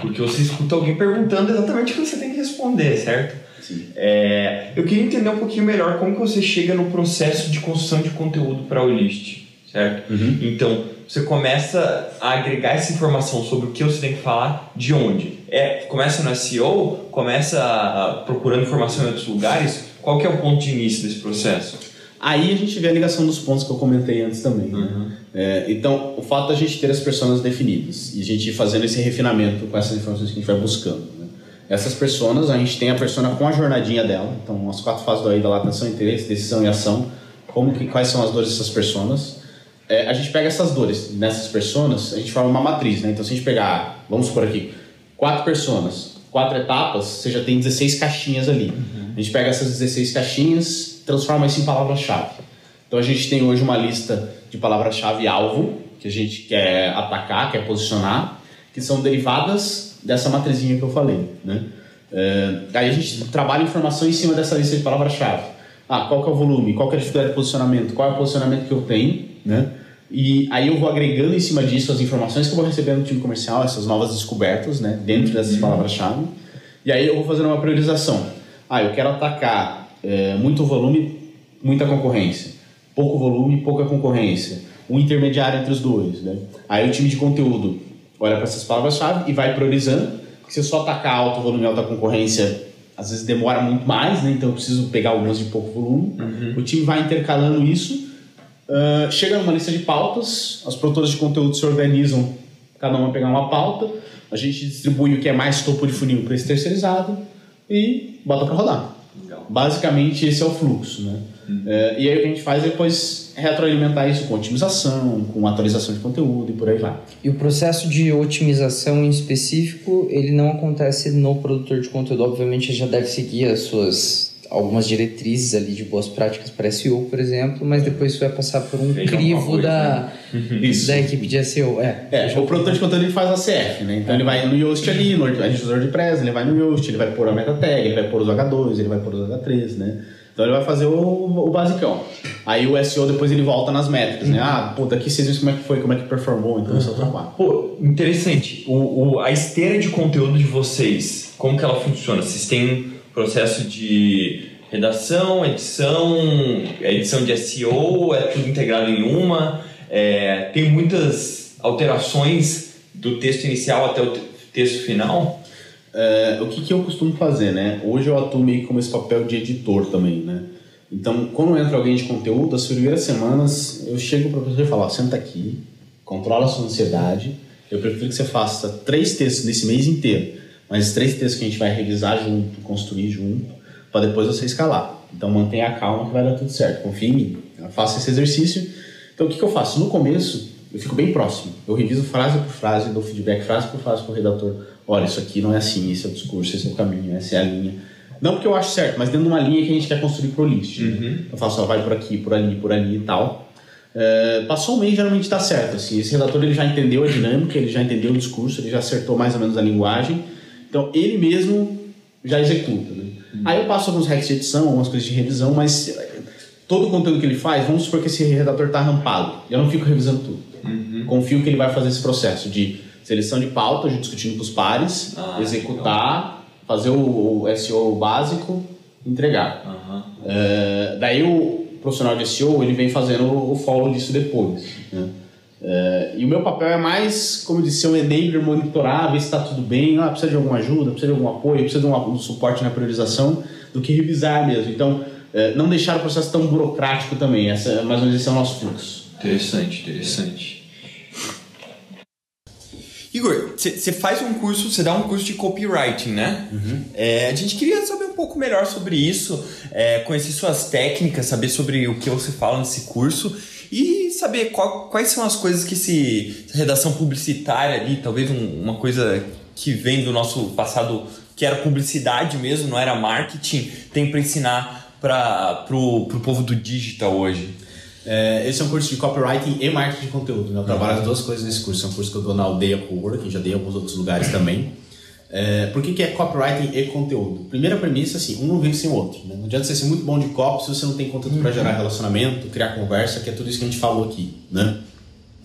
porque você escuta alguém perguntando exatamente o que você tem que responder, certo? Sim. É, eu queria entender um pouquinho melhor como que você chega no processo de construção de conteúdo para o list, certo? Uhum. Então, você começa a agregar essa informação sobre o que você tem que falar, de onde? É, começa no SEO, começa procurando informação em outros lugares, qual que é o ponto de início desse processo? Aí a gente vê a ligação dos pontos que eu comentei antes também. Né? É, então, o fato da gente ter as pessoas definidas e a gente fazendo esse refinamento com essas informações que a gente vai buscando. Né? Essas pessoas, a gente tem a persona com a jornadinha dela, então as quatro fases da da atenção, interesse, decisão e ação, como que, quais são as dores dessas pessoas. É, a gente pega essas dores nessas pessoas, a gente forma uma matriz, né? Então, se a gente pegar, vamos por aqui, quatro pessoas, quatro etapas, você já tem 16 caixinhas ali. Uhum. A gente pega essas 16 caixinhas, transforma isso em palavra-chave. Então a gente tem hoje uma lista de palavra-chave alvo, que a gente quer atacar, quer posicionar, que são derivadas dessa matrizinha que eu falei. Né? É, aí a gente trabalha informação em cima dessa lista de palavra-chave. Ah, qual que é o volume, qual que é a dificuldade de posicionamento, qual é o posicionamento que eu tenho, né? E aí eu vou agregando em cima disso as informações que eu vou recebendo do time comercial, essas novas descobertas, né? Dentro dessas uhum. palavras-chave. E aí eu vou fazendo uma priorização. Ah, eu quero atacar é, muito volume, muita concorrência. Pouco volume e pouca concorrência. Um intermediário entre os dois, né? Aí o time de conteúdo olha para essas palavras-chave e vai priorizando. Porque se eu só atacar alto volume e alta concorrência, às vezes demora muito mais, né? Então eu preciso pegar alguns de pouco volume. Uhum. O time vai intercalando isso. Uh, chega numa lista de pautas, as produtoras de conteúdo se organizam, cada uma pegar uma pauta, a gente distribui o que é mais topo de funil para esse terceirizado e bota para rodar. Legal. Basicamente, esse é o fluxo. Né? É, e aí o que a gente faz é depois retroalimentar isso com otimização, com atualização de conteúdo e por aí vai. E o processo de otimização em específico, ele não acontece no produtor de conteúdo. Obviamente, ele já deve seguir as suas algumas diretrizes ali de boas práticas para SEO, por exemplo, mas depois isso vai passar por um Feijão crivo da, Isso. da equipe de SEO. É, É, o produtor de conteúdo ele faz a CF, né? Então ele vai no Yoast ali, no editor de press, ele vai no Yoast, ele vai pôr a meta tag, ele vai pôr os H2, ele vai pôr os H3, né? Então ele vai fazer o, o basicão. Aí o SEO depois ele volta nas métricas, né? Ah, pô, daqui vocês viram como é que foi, como é que performou, então esse é o trabalho. Pô, interessante. O, o- a esteira de conteúdo de vocês, como que ela funciona? Vocês têm processo de redação, edição, edição de SEO, é tudo integrado em uma? É, tem muitas alterações do texto inicial até o te- texto final? É, o que, que eu costumo fazer, né? Hoje eu atuo meio como esse papel de editor também, né? Então, quando entra alguém de conteúdo, as primeiras semanas eu chego para o professor e falo: senta aqui, controla a sua ansiedade. Eu prefiro que você faça três textos nesse mês inteiro, mas três textos que a gente vai revisar junto, construir junto, para depois você escalar. Então, mantenha a calma que vai dar tudo certo. Confie em mim. Faça esse exercício. Então, o que, que eu faço? No começo, eu fico bem próximo. Eu reviso frase por frase, dou feedback frase por frase para o redator. Olha, isso aqui não é assim, esse é o discurso, esse é o caminho, essa é a linha. Não porque eu acho certo, mas dentro de uma linha que a gente quer construir pro list. né? Eu faço, ó, vai por aqui, por ali, por ali e tal. É, passou um mês, geralmente dá certo. Assim, esse redator ele já entendeu a dinâmica, ele já entendeu o discurso, ele já acertou mais ou menos a linguagem. Então, ele mesmo já executa. Né? Aí eu passo alguns hacks de edição, algumas coisas de revisão, mas eh, todo o conteúdo que ele faz, vamos supor que esse redator está rampado. Eu não fico revisando tudo. Confio que ele vai fazer esse processo de seleção de pauta, de discutindo com os pares, Ah, executar, fazer o, o SEO básico, entregar. É, daí o profissional de SEO ele vem fazendo o follow disso depois. né? É, e o meu papel é mais, como eu disse, ser um enabler, monitorar, ver se está tudo bem, ah, precisa de alguma ajuda, precisa de algum apoio, precisa de um, um suporte na priorização, do que revisar mesmo. Então, é, não deixar o processo tão burocrático também, essa, mais ou menos esse é o nosso fluxo. Interessante, interessante. Igor, você faz um curso, você dá um curso de copywriting, né? É, a gente queria saber um pouco melhor sobre isso, é, conhecer suas técnicas, saber sobre o que você fala nesse curso e saber qual- quais são as coisas que se redação publicitária ali, talvez um- uma coisa que vem do nosso passado que era publicidade mesmo, não era marketing, tem para ensinar para pro, pro povo do digital hoje. É, esse é um curso de copywriting e marketing de conteúdo. Né? Eu trabalho as duas coisas nesse curso. É um curso que eu dou na Aldeia Coworking, já dei em alguns outros lugares também. É, por que, que é copywriting e conteúdo? Primeira premissa, assim, um não vive sem o outro. Né? Não adianta você ser muito bom de copy se você não tem conteúdo para gerar relacionamento, criar conversa, que é tudo isso que a gente falou aqui. Né?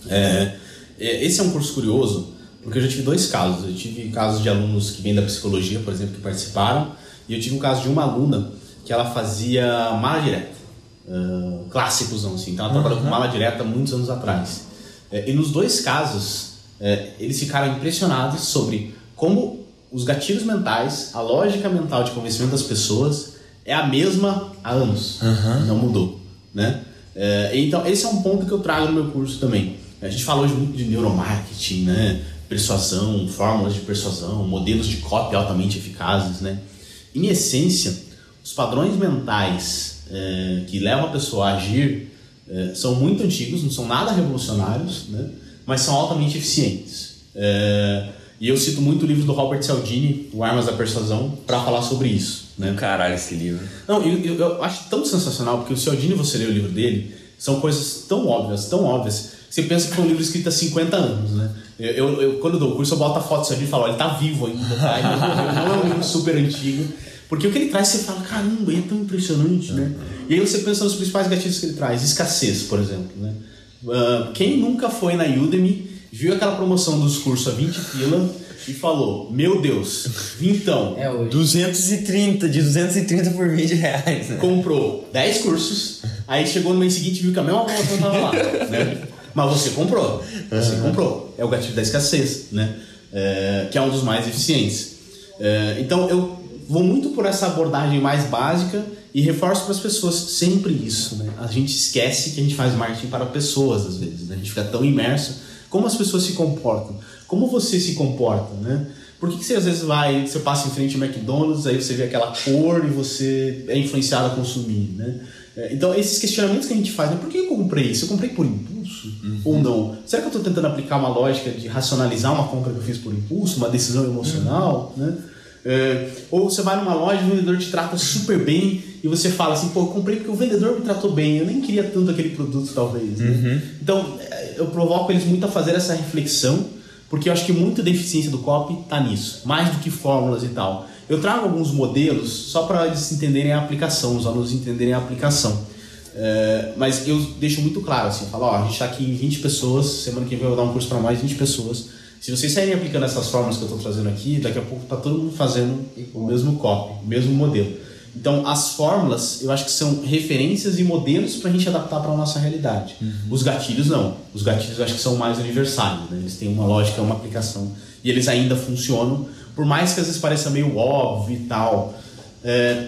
É, é, esse é um curso curioso, porque eu já tive dois casos. Eu tive casos de alunos que vêm da psicologia, por exemplo, que participaram, e eu tive um caso de uma aluna que ela fazia mala direta. Uh, clássicos, assim. Então ela trabalhou com mala direta muitos anos atrás. É, e nos dois casos, é, eles ficaram impressionados sobre como os gatilhos mentais, a lógica mental de convencimento das pessoas é a mesma há anos. Não mudou, né? É, então, esse é um ponto que eu trago no meu curso também. A gente falou hoje muito de neuromarketing, né? Persuasão, fórmulas de persuasão, modelos de copy altamente eficazes, né? Em essência, os padrões mentais é, que levam a pessoa a agir é, são muito antigos, não são nada revolucionários, né? Mas são altamente eficientes. É, e eu cito muito o livro do Robert Cialdini, O Armas da Persuasão, para falar sobre isso, né? Caralho, esse livro. Não, eu, eu, eu acho tão sensacional, porque o Cialdini, você lê o livro dele, são coisas tão óbvias, tão óbvias, você pensa que foi um livro escrito há 50 anos, né? Eu, eu, quando eu dou o curso, eu boto a foto do Cialdini e falo, ele tá vivo ainda, tá? Ele não é um livro super antigo. Porque o que ele traz, você fala, caramba, ele é tão impressionante, né? E aí você pensa nos principais gatilhos que ele traz. Escassez, por exemplo, né? Ah, quem nunca foi na Udemy, viu aquela promoção dos cursos a 20 pila e falou, meu Deus, então, É hoje. 230, de 230 por 20 reais, né? comprou 10 cursos, Aí chegou no mês seguinte e viu que a mesma promoção tava lá, né? Mas você comprou, você comprou. É o gatilho da escassez, né? É, que é um dos mais eficientes. É, então eu vou muito por essa abordagem mais básica e reforço para as pessoas sempre isso, né? A gente esquece que a gente faz marketing para pessoas às vezes, né? A gente fica tão imerso como as pessoas se comportam, como você se comporta, né? Por que, que você às vezes vai, você passa em frente ao McDonald's, aí você vê aquela cor e você é influenciado a consumir, né? É, então, esses questionamentos que a gente faz, né? por que eu comprei isso? Eu comprei por impulso uhum. ou não? Será que eu estou tentando aplicar uma lógica de racionalizar uma compra que eu fiz por impulso, uma decisão emocional, uhum. né? É, ou você vai numa loja e o vendedor te trata super bem e você fala assim, pô, eu comprei porque o vendedor me tratou bem, eu nem queria tanto aquele produto talvez. Né? Uhum. Então, eu provoco eles muito a fazer essa reflexão, porque eu acho que muita deficiência do copy está nisso, mais do que fórmulas e tal. Eu trago alguns modelos só para eles entenderem a aplicação, os alunos entenderem a aplicação. É, mas eu deixo muito claro assim, falo, ó, a gente está aqui em 20 pessoas, semana que vem eu vou dar um curso para mais 20 pessoas. Se vocês saírem aplicando essas fórmulas que eu estou trazendo aqui, daqui a pouco está todo mundo fazendo o mesmo copy, o mesmo modelo. Então, as fórmulas, eu acho que são referências e modelos para a gente adaptar para a nossa realidade. Uhum. Os gatilhos, não. Os gatilhos, eu acho que são mais universais. Né? Eles têm uma lógica, uma aplicação. E eles ainda funcionam, por mais que às vezes pareça meio óbvio e tal. É,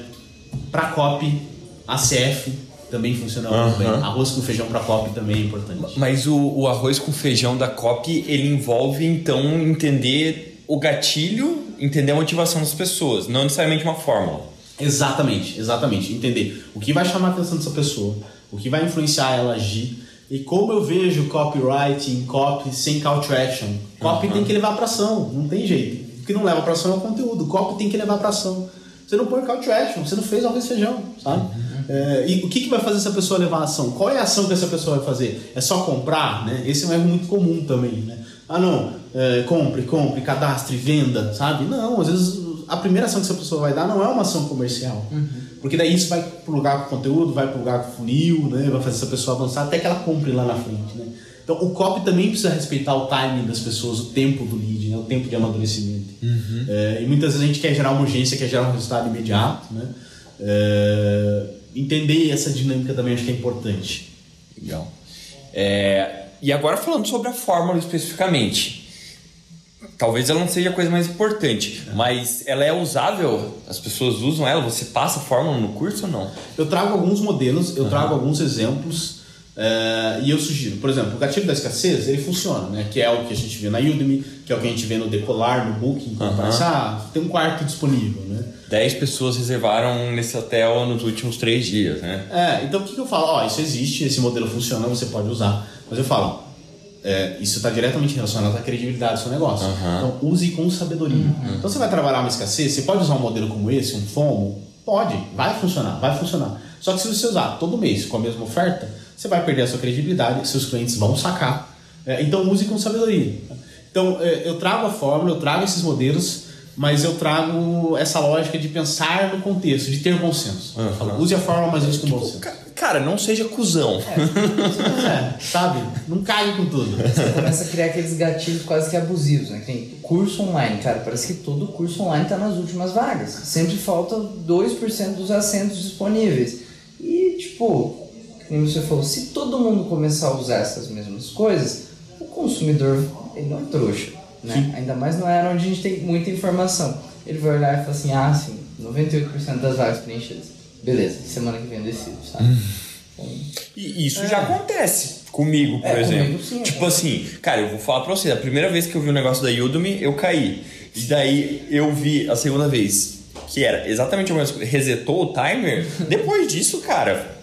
para copy, ACF também funciona uhum. muito bem. Arroz com feijão para copy também é importante. Mas o, o arroz com feijão da copy, ele envolve, então, entender o gatilho, entender a motivação das pessoas, não necessariamente uma fórmula. Exatamente, exatamente. Entender o que vai chamar a atenção dessa pessoa, o que vai influenciar ela a agir. E como eu vejo copywriting, copy sem call to action. Copy uhum. tem que levar para ação, não tem jeito. O que não leva para ação é o conteúdo. Copy tem que levar para ação. Você não põe call to action, você não fez arroz e feijão, sabe? Uhum. É, e o que, que vai fazer essa pessoa levar a ação? Qual é a ação que essa pessoa vai fazer? É só comprar, né? Esse é um erro muito comum também, né? Ah, não, é, compre, compre, cadastre, venda, sabe? Não, às vezes a primeira ação que essa pessoa vai dar não é uma ação comercial. Uhum. Porque daí isso vai pro lugar com conteúdo, vai pro lugar com funil, né? Vai fazer essa pessoa avançar até que ela compre lá na frente, né? Então o copy também precisa respeitar o timing das pessoas, o tempo do lead, né? O tempo de amadurecimento. Uhum. É, e muitas vezes a gente quer gerar uma urgência, quer gerar um resultado imediato, né? É, entender essa dinâmica também acho que é importante. Legal. É, e agora falando sobre a fórmula especificamente. Talvez ela não seja a coisa mais importante, é. mas ela é usável? As pessoas usam ela? Você passa a fórmula no curso ou não? Eu trago alguns modelos, eu uhum. trago alguns exemplos uh, e eu sugiro. Por exemplo, o gatilho da escassez, ele funciona, né? Que é o que a gente vê na Udemy, que é o que a gente vê no Decolar, no Booking. Uhum. Parece, ah, tem um quarto disponível, né? 10 pessoas reservaram nesse hotel nos últimos três dias, né? É, então o que, que eu falo? Ó, oh, isso existe, esse modelo funciona, você pode usar. Mas eu falo, é, isso está diretamente relacionado à credibilidade do seu negócio. Uhum. Então, use com sabedoria. Uhum. Então, você vai trabalhar uma escassez, você pode usar um modelo como esse, um FOMO? Pode, vai funcionar, vai funcionar. Só que se você usar todo mês com a mesma oferta, você vai perder a sua credibilidade, seus clientes vão sacar. É, então, use com sabedoria. Então, é, eu trago a fórmula, eu trago esses modelos mas eu trago essa lógica de pensar no contexto, de ter bom senso. Uhum. use a forma, mas use com tipo, bom senso. Cara, não seja cuzão. É, é, sabe? Não caia com tudo. Você começa a criar aqueles gatilhos quase que abusivos, né? Tem curso online, cara, parece que todo curso online está nas últimas vagas. Sempre falta 2% dos assentos disponíveis. E, tipo, como você falou, se todo mundo começar a usar essas mesmas coisas, o consumidor, ele não é trouxa né? Ainda mais não era onde a gente tem muita informação. Ele vai olhar e falar assim, ah, sim, 98% das vagas preenchidas. Beleza, semana que vem eu decido, sabe? Hum. Então, e isso é. já acontece comigo, por é, exemplo. Comigo, sim, tipo é. assim, cara, eu vou falar pra você, a primeira vez que eu vi o um negócio da Udemy, eu caí. E daí eu vi a segunda vez, que era exatamente a mesma coisa, resetou o timer. Depois disso, cara,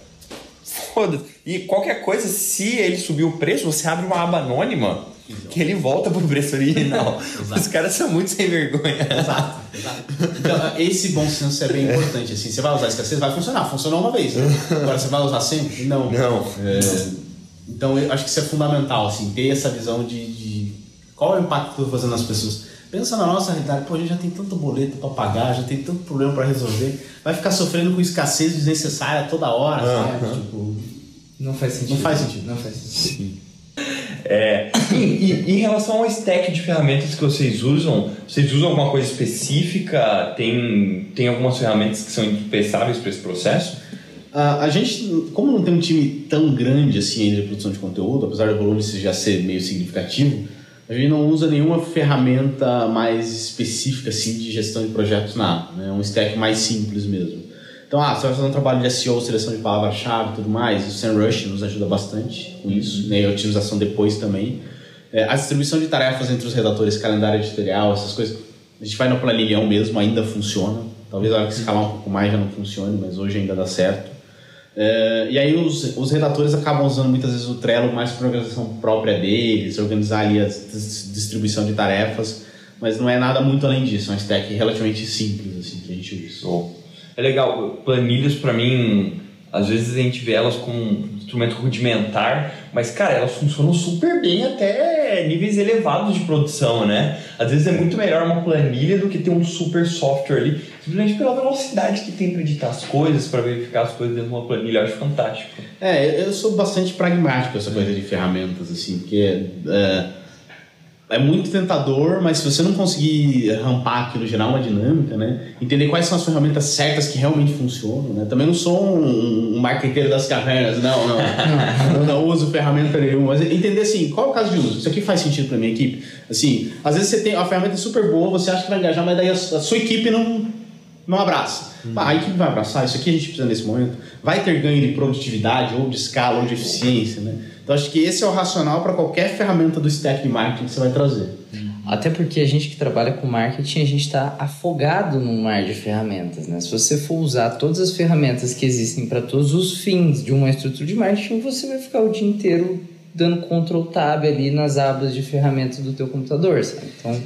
foda E qualquer coisa, se ele subir o preço, você abre uma aba anônima que ele volta pro preço original. Os caras são muito sem vergonha. Exato, exato. Então, esse bom senso é bem importante. Assim, você vai usar escassez, vai funcionar. Funcionou uma vez. Né? Agora você vai usar sempre? Não. Não. É, então eu acho que isso é fundamental, assim, ter essa visão de, de qual é o impacto que eu estou fazendo nas pessoas. Pensa na nossa realidade, pô, a gente já tem tanto boleto para pagar, já tem tanto problema para resolver, vai ficar sofrendo com escassez desnecessária toda hora, uhum. Tipo, não faz sentido. Não faz sentido. Não faz sentido. Sim. É, e, em relação ao stack de ferramentas que vocês usam, vocês usam alguma coisa específica? Tem, tem algumas ferramentas que são indispensáveis para esse processo? A gente, como não tem um time tão grande assim de produção de conteúdo, apesar do volume já ser meio significativo, a gente não usa nenhuma ferramenta mais específica assim de gestão de projetos nada, né? É um stack mais simples mesmo. Então, ah, você vai fazer um trabalho de SEO, seleção de palavra-chave e tudo mais, o SEMrush nos ajuda bastante com isso, né? E a otimização depois também. É, a distribuição de tarefas entre os redatores, calendário editorial, essas coisas, a gente vai no planilhão mesmo, ainda funciona. Talvez a hora que escalar um pouco mais já não funcione, mas hoje ainda dá certo. É, e aí os, os redatores acabam usando muitas vezes o Trello mais para organização própria deles, organizar ali a distribuição de tarefas, mas não é nada muito além disso, é um stack relativamente simples assim que a gente usa. Oh. É legal, planilhas para mim, às vezes a gente vê elas como um instrumento rudimentar, mas cara, elas funcionam super bem até níveis elevados de produção, né? Às vezes é muito melhor uma planilha do que ter um super software ali, simplesmente pela velocidade que tem para editar as coisas, para verificar as coisas dentro de uma planilha, eu acho fantástico. É, eu sou bastante pragmático essa coisa de ferramentas, assim, porque é, é muito tentador, mas se você não conseguir rampar aquilo, gerar uma dinâmica, né? Entender quais são as ferramentas certas que realmente funcionam, né? Também não sou um, um marqueteiro das cavernas, não, não. não, não uso ferramenta nenhuma. Mas entender assim, qual é o caso de uso? Isso aqui faz sentido para minha equipe? Assim, às vezes você tem a ferramenta é super boa, você acha que vai engajar, mas daí a, a sua equipe não, não abraça. Hum. Ah, a equipe vai abraçar, isso aqui a gente precisa nesse momento. Vai ter ganho de produtividade, ou de escala, ou de eficiência, né? Então acho que esse é o racional para qualquer ferramenta do stack de marketing que você vai trazer. Até porque a gente que trabalha com marketing, a gente está afogado num mar de ferramentas, né? Se você for usar todas as ferramentas que existem para todos os fins de uma estrutura de marketing, você vai ficar o dia inteiro dando Ctrl Tab ali nas abas de ferramentas do teu computador, sabe? Então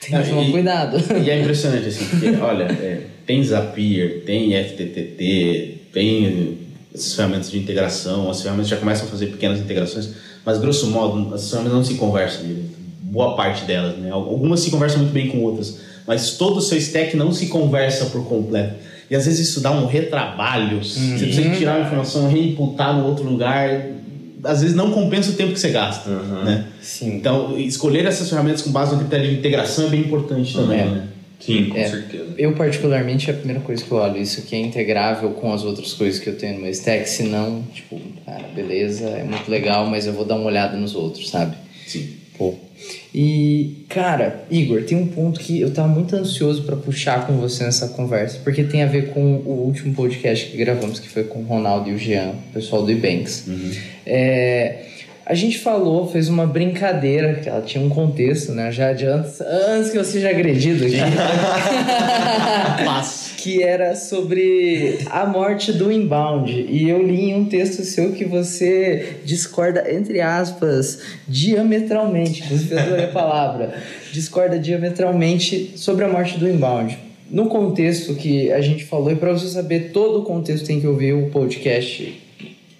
tem que tomar cuidado. E é impressionante assim, porque olha, é, tem Zapier, tem FTTT, tem essas ferramentas de integração, as ferramentas já começam a fazer pequenas integrações, mas grosso modo as ferramentas não se conversam direito. Boa parte delas, né? Algumas se conversam muito bem com outras, mas todo o seu stack não se conversa por completo. E às vezes isso dá um retrabalho. Uhum. Você precisa tirar a informação, reimputar no outro lugar. Às vezes não compensa o tempo que você gasta. Uhum. Né? Sim. Então, escolher essas ferramentas com base no critério de integração é bem importante também. É. Né? Sim, com é, certeza. Eu, particularmente, é a primeira coisa que eu olho, isso que é integrável com as outras coisas que eu tenho no meu stack, senão, tipo, cara, beleza, é muito legal, mas eu vou dar uma olhada nos outros, sabe? Sim. Pô. E, cara, Igor, tem um ponto que eu tava muito ansioso para puxar com você nessa conversa, porque tem a ver com o último podcast que gravamos, que foi com o Ronaldo e o Jean, o pessoal do Ebanks. Uhum. É a gente falou, fez uma brincadeira, que ela tinha um contexto, né? Já antes, antes que eu seja agredido aqui. que era sobre a morte do inbound. E eu li em um texto seu que você discorda, entre aspas, diametralmente, inclusive eu adorei a palavra, discorda diametralmente sobre a morte do inbound. No contexto que a gente falou, e para você saber todo o contexto, tem que ouvir o podcast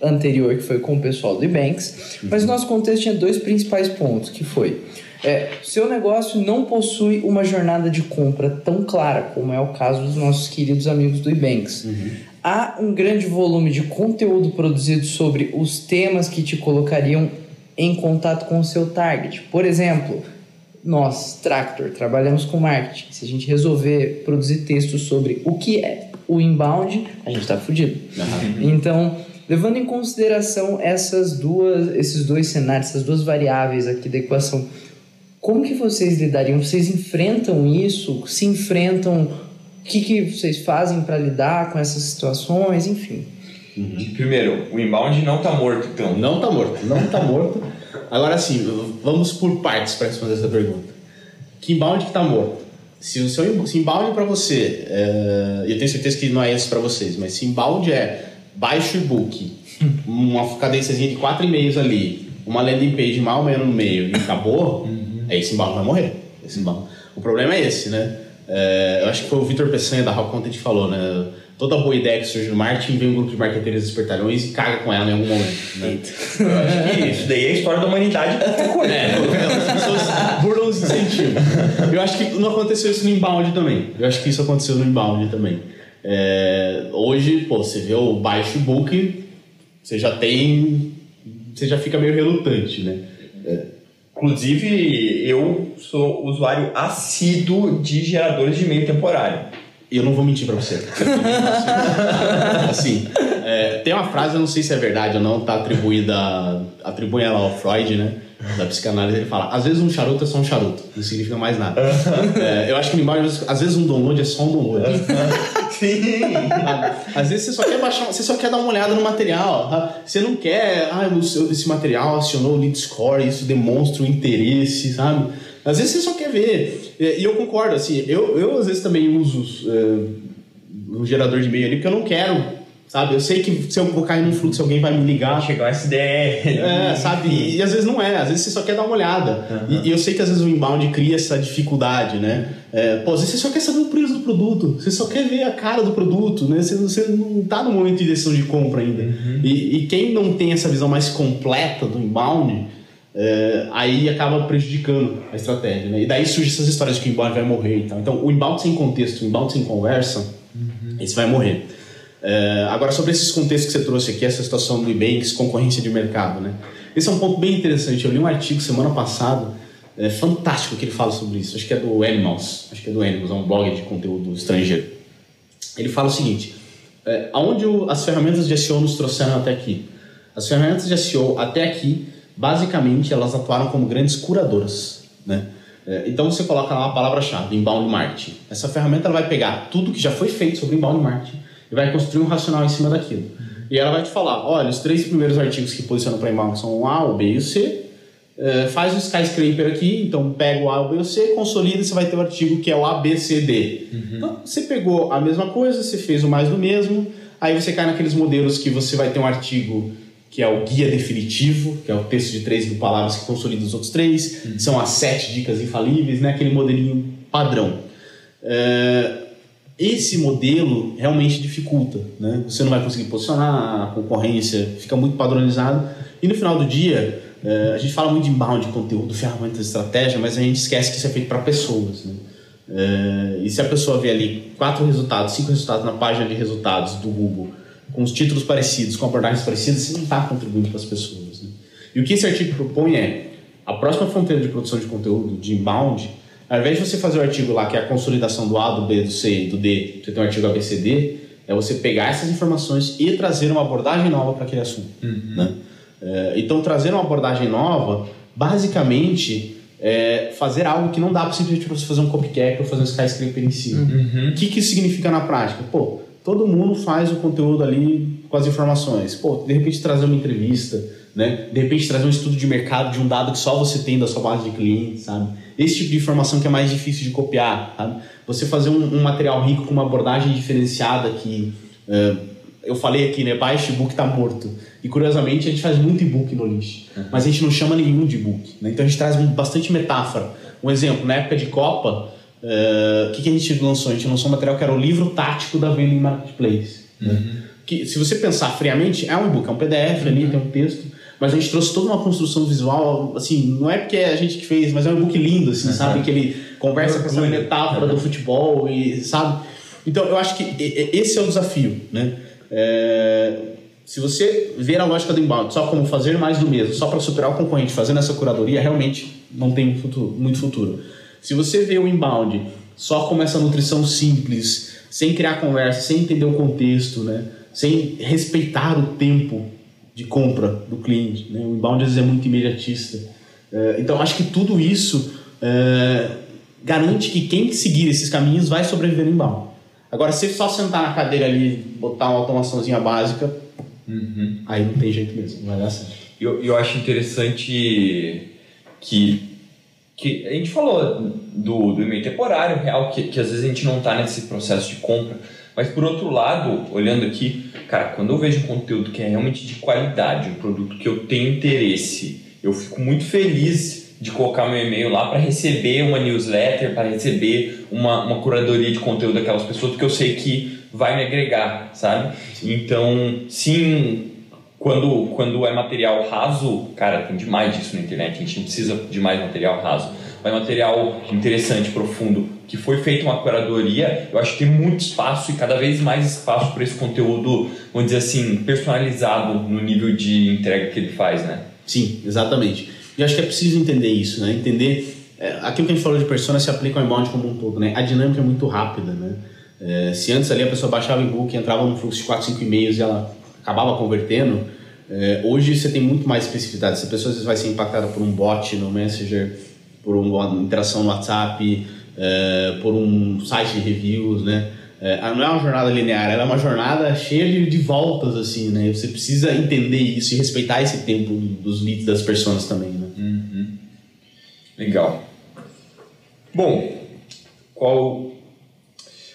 anterior, que foi com o pessoal do Ebanks, uhum. mas o nosso contexto tinha dois principais pontos, que foi é, seu negócio não possui uma jornada de compra tão clara como é o caso dos nossos queridos amigos do Ebanks. Uhum. Há um grande volume de conteúdo produzido sobre os temas que te colocariam em contato com o seu target. Por exemplo, nós, Tractor, trabalhamos com marketing. Se a gente resolver produzir textos sobre o que é o inbound, a gente está fudido. Uhum. Então, Levando em consideração essas duas, esses dois cenários, essas duas variáveis aqui da equação, como que vocês lidariam? Vocês enfrentam isso? Se enfrentam? O que, que vocês fazem para lidar com essas situações? Enfim. Uhum. Primeiro, o inbound não está morto, então. Não está morto, não está morto. Agora sim, vamos por partes para responder essa pergunta. Que inbound que está morto? Se o seu se inbound para você, é, eu tenho certeza que não é esse para vocês, mas se inbound é baixa o e-book, uma cadênciazinha de quatro e-mails ali, uma landing page mal menos no meio e acabou, uhum. aí esse embalo vai morrer. Esse embalo. O problema é esse, né? É, eu acho que foi o Vitor Peçanha da Rock Content que falou, né? Toda boa ideia que surge no marketing vem um grupo de marqueteiros espertalhões e caga com ela em algum momento. Né? Eu acho que isso daí é a história da humanidade. é, as pessoas burlam os incentivos. Eu acho que não aconteceu isso no inbound também. Eu acho que isso aconteceu no inbound também. É, hoje, pô, você vê o baixo book, você já tem. Você já fica meio relutante, né? É. Inclusive, eu sou usuário assíduo de geradores de e-mail temporário. Eu não vou mentir para você. assim, é, tem uma frase, eu não sei se é verdade ou não, tá atribuída, atribui ela ao Freud, né? Da psicanálise, ele fala: às vezes um charuto é só um charuto, não significa mais nada. É, eu acho que no embalo, às vezes um download é só um download. Sim. Às vezes você só quer baixar, você só quer dar uma olhada no material. tá? Você não quer, ah, o esse material acionou o lead score, isso demonstra o interesse, sabe? Às vezes você só quer ver. E eu concordo, assim, eu, eu às vezes também uso é, um gerador de e-mail ali porque eu não quero, sabe? Eu sei que se eu vou cair num fluxo, alguém vai me ligar. Chegar um SDR. É, sabe? E, e às vezes não é, às vezes você só quer dar uma olhada. E, e eu sei que às vezes o inbound cria essa dificuldade, né? É, pô, às vezes você só quer saber o preço do produto, você só quer ver a cara do produto, né? Você, você não tá no momento de decisão de compra ainda. E, e quem não tem essa visão mais completa do inbound, é, aí acaba prejudicando a estratégia, né? E daí surgem essas histórias de que o inbound vai morrer e tal. Então, o inbound sem contexto, o inbound sem conversa, esse vai morrer. É, agora, sobre esses contextos que você trouxe aqui, essa situação do e-banks, concorrência de mercado, né? Esse é um ponto bem interessante. Eu li um artigo semana passada, é fantástico que ele fala sobre isso. Acho que é do Animals, acho que é do Animals, é um blog de conteúdo estrangeiro. Ele fala o seguinte: é, aonde as ferramentas de SEO nos trouxeram até aqui? As ferramentas de SEO até aqui, basicamente, elas atuaram como grandes curadoras, né? Então você coloca lá a palavra-chave, inbound marketing. Essa ferramenta ela vai pegar tudo que já foi feito sobre inbound marketing e vai construir um racional em cima daquilo. E ela vai te falar, olha, os três primeiros artigos que posicionam para inbound são o A, o B e o C. É, faz o skyscraper aqui, então pega o A, o B e o C, consolida e você vai ter o artigo que é o A, B, C, D. Então você pegou a mesma coisa, você fez o mais do mesmo, aí você cai naqueles modelos que você vai ter um artigo que é o guia definitivo, que é o texto de 3 mil palavras que consolida os outros três, são as sete dicas infalíveis, né? aquele modelinho padrão. É, esse modelo realmente dificulta, né? Você não vai conseguir posicionar, a concorrência fica muito padronizado e no final do dia é, a gente fala muito de inbound, de conteúdo, ferramentas estratégia, mas a gente esquece que isso é feito para pessoas, né? É, e se a pessoa vê ali quatro resultados, cinco resultados na página de resultados do Google, com os títulos parecidos, com abordagens parecidas, você não está contribuindo para as pessoas. Né? E o que esse artigo propõe é a próxima fronteira de produção de conteúdo, de inbound, ao invés de você fazer o artigo lá, que é a consolidação do A, do B, do C e do D, você tem um artigo ABCD, é você pegar essas informações e trazer uma abordagem nova para aquele assunto. Né? É, então, trazer uma abordagem nova, basicamente, é fazer algo que não dá para simplesmente você fazer um copycat ou fazer um skyscraper em cima. O que, que isso significa na prática? Pô, todo mundo faz o conteúdo ali com as informações. Pô, de repente trazer uma entrevista, né? De repente trazer um estudo de mercado de um dado que só você tem da sua base de clientes, sabe? Esse tipo de informação que é mais difícil de copiar, sabe? Você fazer um, um material rico com uma abordagem diferenciada que eh, eu falei aqui, né? Baixe e-book tá morto. E curiosamente a gente faz muito e-book no lixo, mas a gente não chama nenhum de e-book. Né? Então a gente traz um- bastante metáfora. Um exemplo, na época de Copa, eh, o que, que a gente lançou? A gente lançou um material que era o livro tático da venda em marketplace. né? Que, se você pensar friamente, é um e-book, é um PDF ali, tem um texto, mas a gente trouxe toda uma construção visual, assim, não é porque é a gente que fez, mas é um e-book lindo, assim, sabe? Que ele conversa com essa metáfora do futebol e, sabe? Então, eu acho que esse é o desafio, né? É, se você ver a lógica do inbound só como fazer mais do mesmo, só para superar o concorrente, fazendo essa curadoria, realmente não tem futuro. Muito futuro. Se você vê o inbound só como essa nutrição simples, sem criar conversa, sem entender o contexto, né? sem respeitar o tempo de compra do cliente, né? o inbound às vezes é muito imediatista. É, então, acho que tudo isso é, garante que quem seguir esses caminhos vai sobreviver no inbound. Agora, se só sentar na cadeira ali, botar uma automaçãozinha básica, aí não tem jeito mesmo, não vai dar certo. Eu, eu acho interessante que, que a gente falou do, do e-mail temporário, real, que, que às vezes a gente não está nesse processo de compra. Mas por outro lado, olhando aqui, cara, quando eu vejo um conteúdo que é realmente de qualidade, um produto que eu tenho interesse, eu fico muito feliz de colocar meu e-mail lá para receber uma newsletter, para receber uma, uma curadoria de conteúdo daquelas pessoas, porque eu sei que vai me agregar, sabe? Então, sim, quando, quando é material raso, cara, tem demais disso na internet, a gente não precisa de mais material raso. Mas material interessante, profundo, que foi feita uma curadoria, eu acho que tem muito espaço e cada vez mais espaço para esse conteúdo, vamos dizer assim, personalizado no nível de entrega que ele faz, né? Sim, exatamente. E acho que é preciso entender isso, né? Entender é, aquilo que a gente falou de persona se aplica ao inbound como um todo, né? A dinâmica é muito rápida, né? É, se antes ali a pessoa baixava o e-book, entrava num fluxo de 4, 5 e-mails e ela acabava convertendo, é, hoje você tem muito mais especificidade. Se a pessoa às vezes vai ser impactada por um bot no Messenger, por uma interação no WhatsApp, é, por um site de reviews, né? É, não é uma jornada linear, ela é uma jornada cheia de, de voltas, assim, né? Você precisa entender isso e respeitar esse tempo dos leads das pessoas também, né? Uhum. Legal. Bom, qual...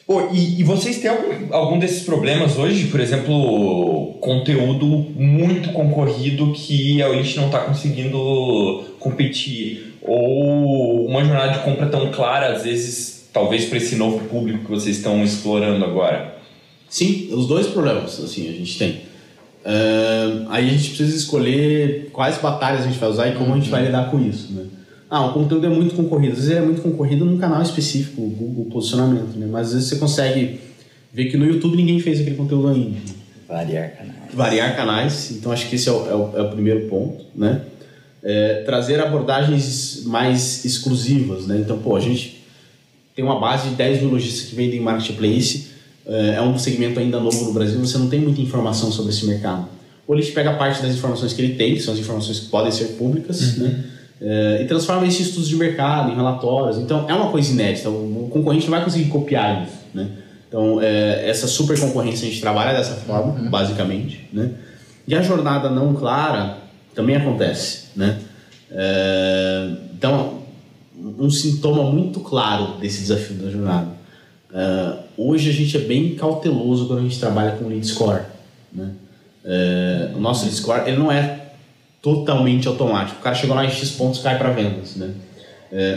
Pô, e, e vocês têm algum, algum desses problemas hoje? Por exemplo, conteúdo muito concorrido que a Olist não está conseguindo competir? Ou uma jornada de compra tão clara, às vezes talvez para esse novo público que vocês estão explorando agora? Sim, os dois problemas assim a gente tem. Uh, aí a gente precisa escolher quais batalhas a gente vai usar e como uhum. a gente vai uhum. lidar com isso, né? Ah, o conteúdo é muito concorrido. Às vezes ele é muito concorrido num canal específico, o Google Posicionamento, né? Mas às vezes você consegue ver que no YouTube ninguém fez aquele conteúdo ainda. Variar canais. Variar canais. Então acho que esse é o, é o, é o primeiro ponto, né? É, trazer abordagens mais exclusivas, né? Então, pô, a gente tem uma base de 10 mil lojistas que vendem marketplace, eh, é um segmento ainda novo no Brasil, você não tem muita informação sobre esse mercado. O List pega parte das informações que ele tem, que são as informações que podem ser públicas, uhum. né? É, e transforma isso em estudos de mercado, em relatórios. Então, é uma coisa inédita. O concorrente não vai conseguir copiar isso, né? Então, é, essa super concorrência a gente trabalha dessa forma, uhum. basicamente, né? E a jornada não clara também acontece, né? É, então, um sintoma muito claro desse desafio da jornada. Uh, hoje a gente é bem cauteloso quando a gente trabalha com lead score. Né? Uh, o nosso lead score ele não é totalmente automático. O cara chegou lá em X pontos cai para vendas. Né?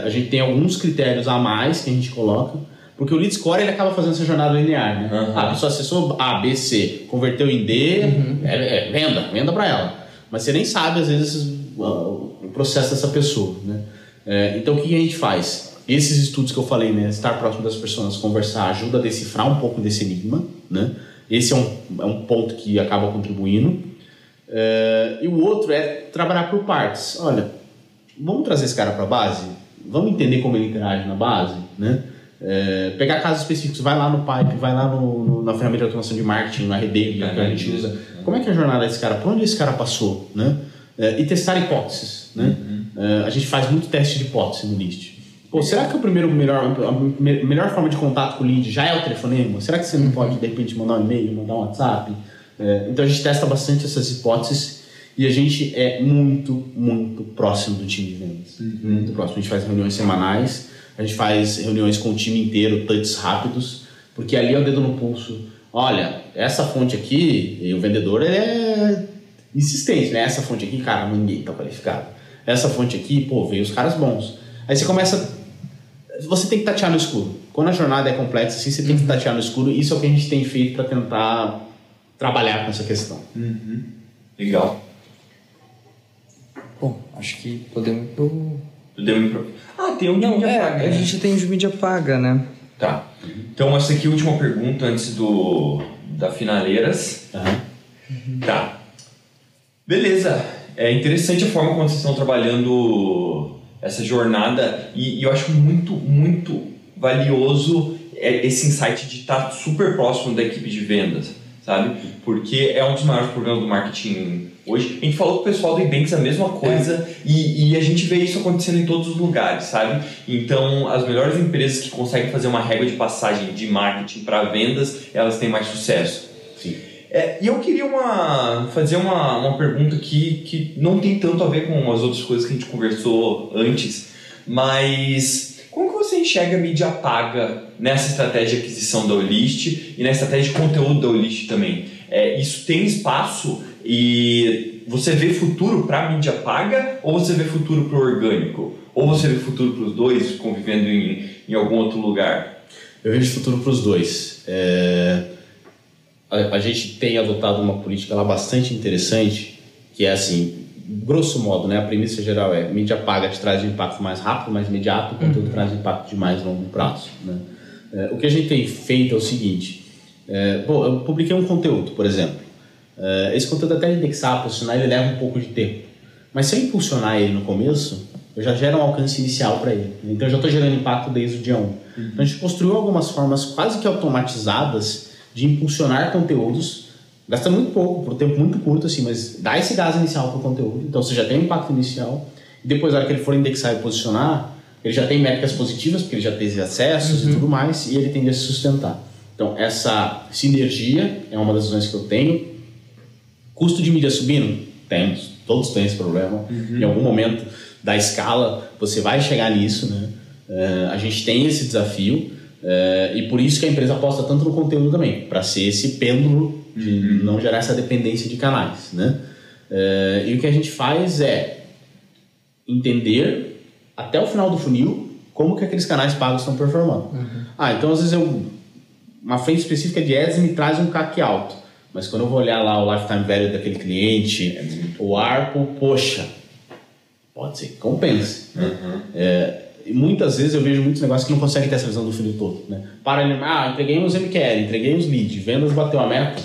A gente tem alguns critérios a mais que a gente coloca, porque o lead score ele acaba fazendo essa jornada linear. Né? Uhum. Ah, a pessoa acessou A, B, C, converteu em D, uhum. é, é, venda, venda para ela. Mas você nem sabe, às vezes, o processo dessa pessoa. Né? É, então, o que a gente faz? Esses estudos que eu falei, né, estar próximo das pessoas, conversar, ajuda a decifrar um pouco desse enigma. Né? Esse é um, é um ponto que acaba contribuindo. É, e o outro é trabalhar por partes. Olha, vamos trazer esse cara para a base? Vamos entender como ele interage na base? Né? É, pegar casos específicos, vai lá no Pipe, vai lá no, no, na ferramenta de automação de marketing, no RD que a gente usa. Como é que é a jornada desse cara? Por onde esse cara passou? Né? É, e testar hipóteses. Né? Uhum. Uh, a gente faz muito teste de hipótese no list. Pô, será que o primeiro melhor, a melhor forma de contato com o lead já é o telefonema? Será que você não pode, de repente, mandar um e-mail, mandar um WhatsApp? É, então a gente testa bastante essas hipóteses e a gente é muito, muito próximo do time de vendas. Uhum. Muito próximo. A gente faz reuniões semanais, a gente faz reuniões com o time inteiro, touches rápidos, porque ali é o dedo no pulso. Olha, essa fonte aqui, e o vendedor é insistente, né? Essa fonte aqui, cara, ninguém está qualificado essa fonte aqui, pô, veio os caras bons. Aí você começa. Você tem que tatear no escuro. Quando a jornada é complexa, assim, você tem que uhum. tatear no escuro. Isso é o que a gente tem feito para tentar trabalhar com essa questão. Uhum. Legal. Bom, acho que podemos ir pro. Podemos pro. Ah, tem um Não, mídia é, paga. A né? gente tem o de mídia paga, né? Tá. Então, essa aqui é a última pergunta antes do da Finaleiras. Uhum. Tá. Beleza. É interessante a forma como vocês estão trabalhando essa jornada e, e eu acho muito, muito valioso é, esse insight de estar super próximo da equipe de vendas, sabe? Porque é um dos maiores problemas do marketing hoje. A gente falou com o pessoal do Ebanks a mesma coisa é. e, e, a gente vê isso acontecendo em todos os lugares, sabe? Então, as melhores empresas que conseguem fazer uma régua de passagem de marketing para vendas, elas têm mais sucesso. Sim. É, e eu queria uma, fazer uma, uma pergunta que, que não tem tanto a ver com as outras coisas que a gente conversou antes, mas enxerga a mídia paga nessa estratégia de aquisição da Olist e na estratégia de conteúdo da Olist também? É, isso tem espaço e você vê futuro para mídia paga ou você vê futuro para o orgânico? Ou você vê futuro para os dois convivendo em, em algum outro lugar? Eu vejo futuro para os dois. É a, a gente tem adotado uma política lá bastante interessante, que é assim, grosso modo, né, a premissa geral é mídia paga te traz um impacto mais rápido, mais imediato, conteúdo uhum. traz impacto de mais longo prazo. Né? É, o que a gente tem feito é o seguinte, é, bom, eu publiquei um conteúdo, por exemplo, é, esse conteúdo até indexar, posicionar, ele leva um pouco de tempo, mas se eu impulsionar ele no começo, eu já gero um alcance inicial para ele, então eu já estou gerando impacto desde o dia 1. Uhum. Então a gente construiu algumas formas quase que automatizadas de impulsionar conteúdos Gasta muito pouco, por um tempo muito curto, assim, mas dá esse gás inicial para o conteúdo. Então você já tem um impacto inicial. E depois, na hora que ele for indexar e posicionar, ele já tem métricas positivas, porque ele já teve acessos uhum. e tudo mais, e ele tende a se sustentar. Então, essa sinergia é uma das visões que eu tenho. Custo de mídia subindo? Temos. Todos têm esse problema. Uhum. Em algum momento da escala, você vai chegar nisso, né? Uh, a gente tem esse desafio. Uh, e por isso que a empresa aposta tanto no conteúdo também, para ser esse pêndulo de não gerar essa dependência de canais, né? Uh, e o que a gente faz é entender até o final do funil como que aqueles canais pagos estão performando. Uhum. Ah, então às vezes eu, uma frente específica de ads me traz um CAC alto, mas quando eu vou olhar lá o lifetime value daquele cliente, é o ARPO, poxa, pode ser que compense. Uhum. É, e muitas vezes eu vejo muitos negócios que não conseguem ter essa visão do funil todo. Né? Para ele, ah, entreguei uns MQL, entreguei uns leads, vendas bateu a meta.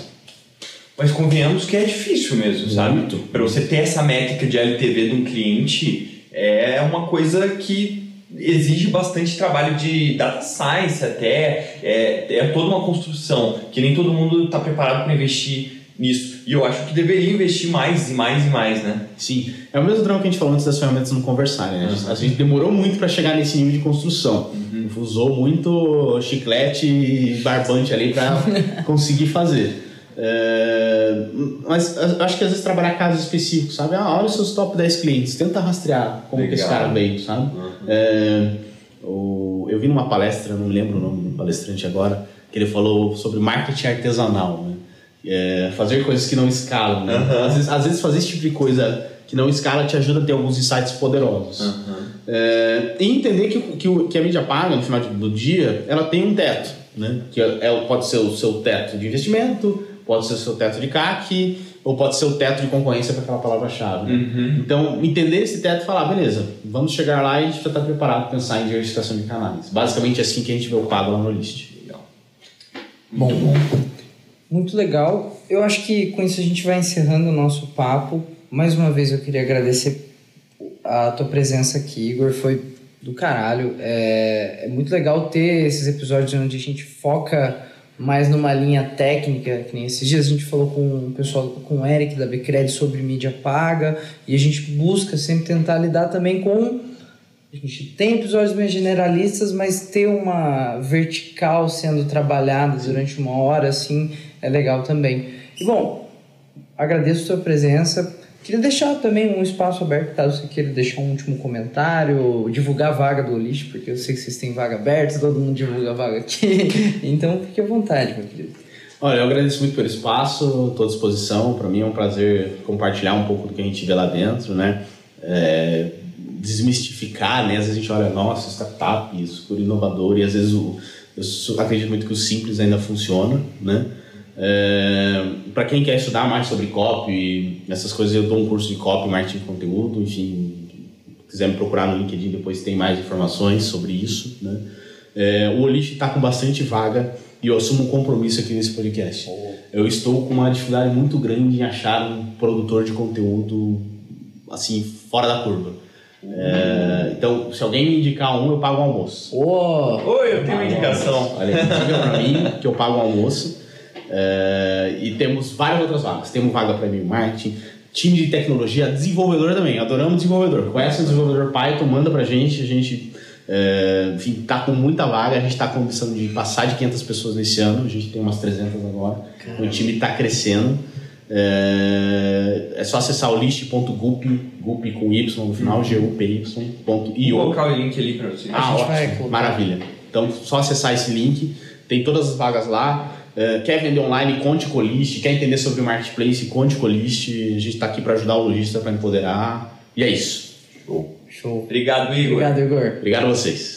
Mas convenhamos que é difícil mesmo, sabe? Para você ter essa métrica de LTV de um cliente, é uma coisa que exige bastante trabalho de data science até, é, é toda uma construção que nem todo mundo está preparado para investir nisso. E eu acho que deveria investir mais e mais e mais, né? Sim. É o mesmo drama que a gente falou antes das ferramentas não conversarem, né? Uhum. A gente demorou muito para chegar nesse nível de construção. Uhum. Usou muito chiclete e barbante ali para conseguir fazer. É, mas acho que às vezes trabalhar casos específicos, sabe? Ah, olha os seus top 10 clientes, tenta rastrear como Legal. que esse cara veio, sabe? Uhum. É, o, eu vi numa palestra, não lembro o nome do palestrante agora, que ele falou sobre marketing artesanal, né? É, fazer coisas que não escalam. Né? Uhum. Às, vezes, às, vezes, fazer esse tipo de coisa que não escala te ajuda a ter alguns insights poderosos. Uhum. É, e entender que, que, que, a mídia paga, no final do dia, ela tem um teto. Né? Que é, é pode ser o seu teto de investimento, Pode ser o seu teto de CAC ou pode ser o teto de concorrência para aquela palavra-chave. Uhum. Então, entender esse teto e falar, beleza, vamos chegar lá e a gente já está preparado para pensar em diversificação de canais. Basicamente, é assim que a gente vê o pago lá no list. Legal. Bom, bom. Muito legal. Eu acho que com isso a gente vai encerrando o nosso papo. Mais uma vez eu queria agradecer a tua presença aqui, Igor. Foi do caralho. É, é muito legal ter esses episódios onde a gente foca mais numa linha técnica, que nem esses dias a gente falou com o pessoal, com o Eric da Becred sobre mídia paga, e a gente busca sempre tentar lidar também com. A gente tem episódios mais generalistas, mas ter uma vertical sendo trabalhada durante uma hora, assim, é legal também. E bom, agradeço a sua presença. Queria deixar também um espaço aberto, caso você queira deixar um último comentário, divulgar a vaga do lixo, porque eu sei que vocês têm vaga aberta, todo mundo divulga a vaga aqui. Então, fique à vontade, meu querido. Olha, eu agradeço muito pelo espaço, estou à disposição. Para mim é um prazer compartilhar um pouco do que a gente vê lá dentro, né? É, desmistificar, né? Às vezes a gente olha, nossa, startup, super inovador, e às vezes o, eu acredito muito que o simples ainda funciona, né? É, para quem quer estudar mais sobre copy, essas coisas, eu dou um curso de copy, marketing de conteúdo, enfim, quiser me procurar no LinkedIn depois tem mais informações sobre isso, né? É, o Olish está com bastante vaga e eu assumo um compromisso aqui nesse podcast. Oh. Eu estou com uma dificuldade muito grande em achar um produtor de conteúdo assim fora da curva. É, então, se alguém me indicar um, eu pago o almoço. Oh. Oi, eu, eu tenho uma indicação. Olha, diga para mim que eu pago o almoço. Uh, e temos várias outras vagas. Temos vaga para e-mail marketing, time de tecnologia, desenvolvedor também. Adoramos desenvolvedor. Conhece o desenvolvedor Python, manda pra gente. A gente, uh, enfim, tá com muita vaga. A gente tá com a ambição de passar de 500 pessoas nesse ano. A gente tem umas 300 agora. Caramba. O time tá crescendo. É, é só acessar o list.gup, gup com Y no final, uhum. G-U-P-Y.io. Vou colocar o link ali para você. Ah, ótimo, maravilha. Então, só acessar esse link. Tem todas as vagas lá. Uh, quer vender online, conte com o List. Quer entender sobre o marketplace, conte com o List. A gente está aqui para ajudar o lojista para empoderar. E é isso. Show. Show. Obrigado, Igor. Obrigado, Igor. Obrigado a vocês.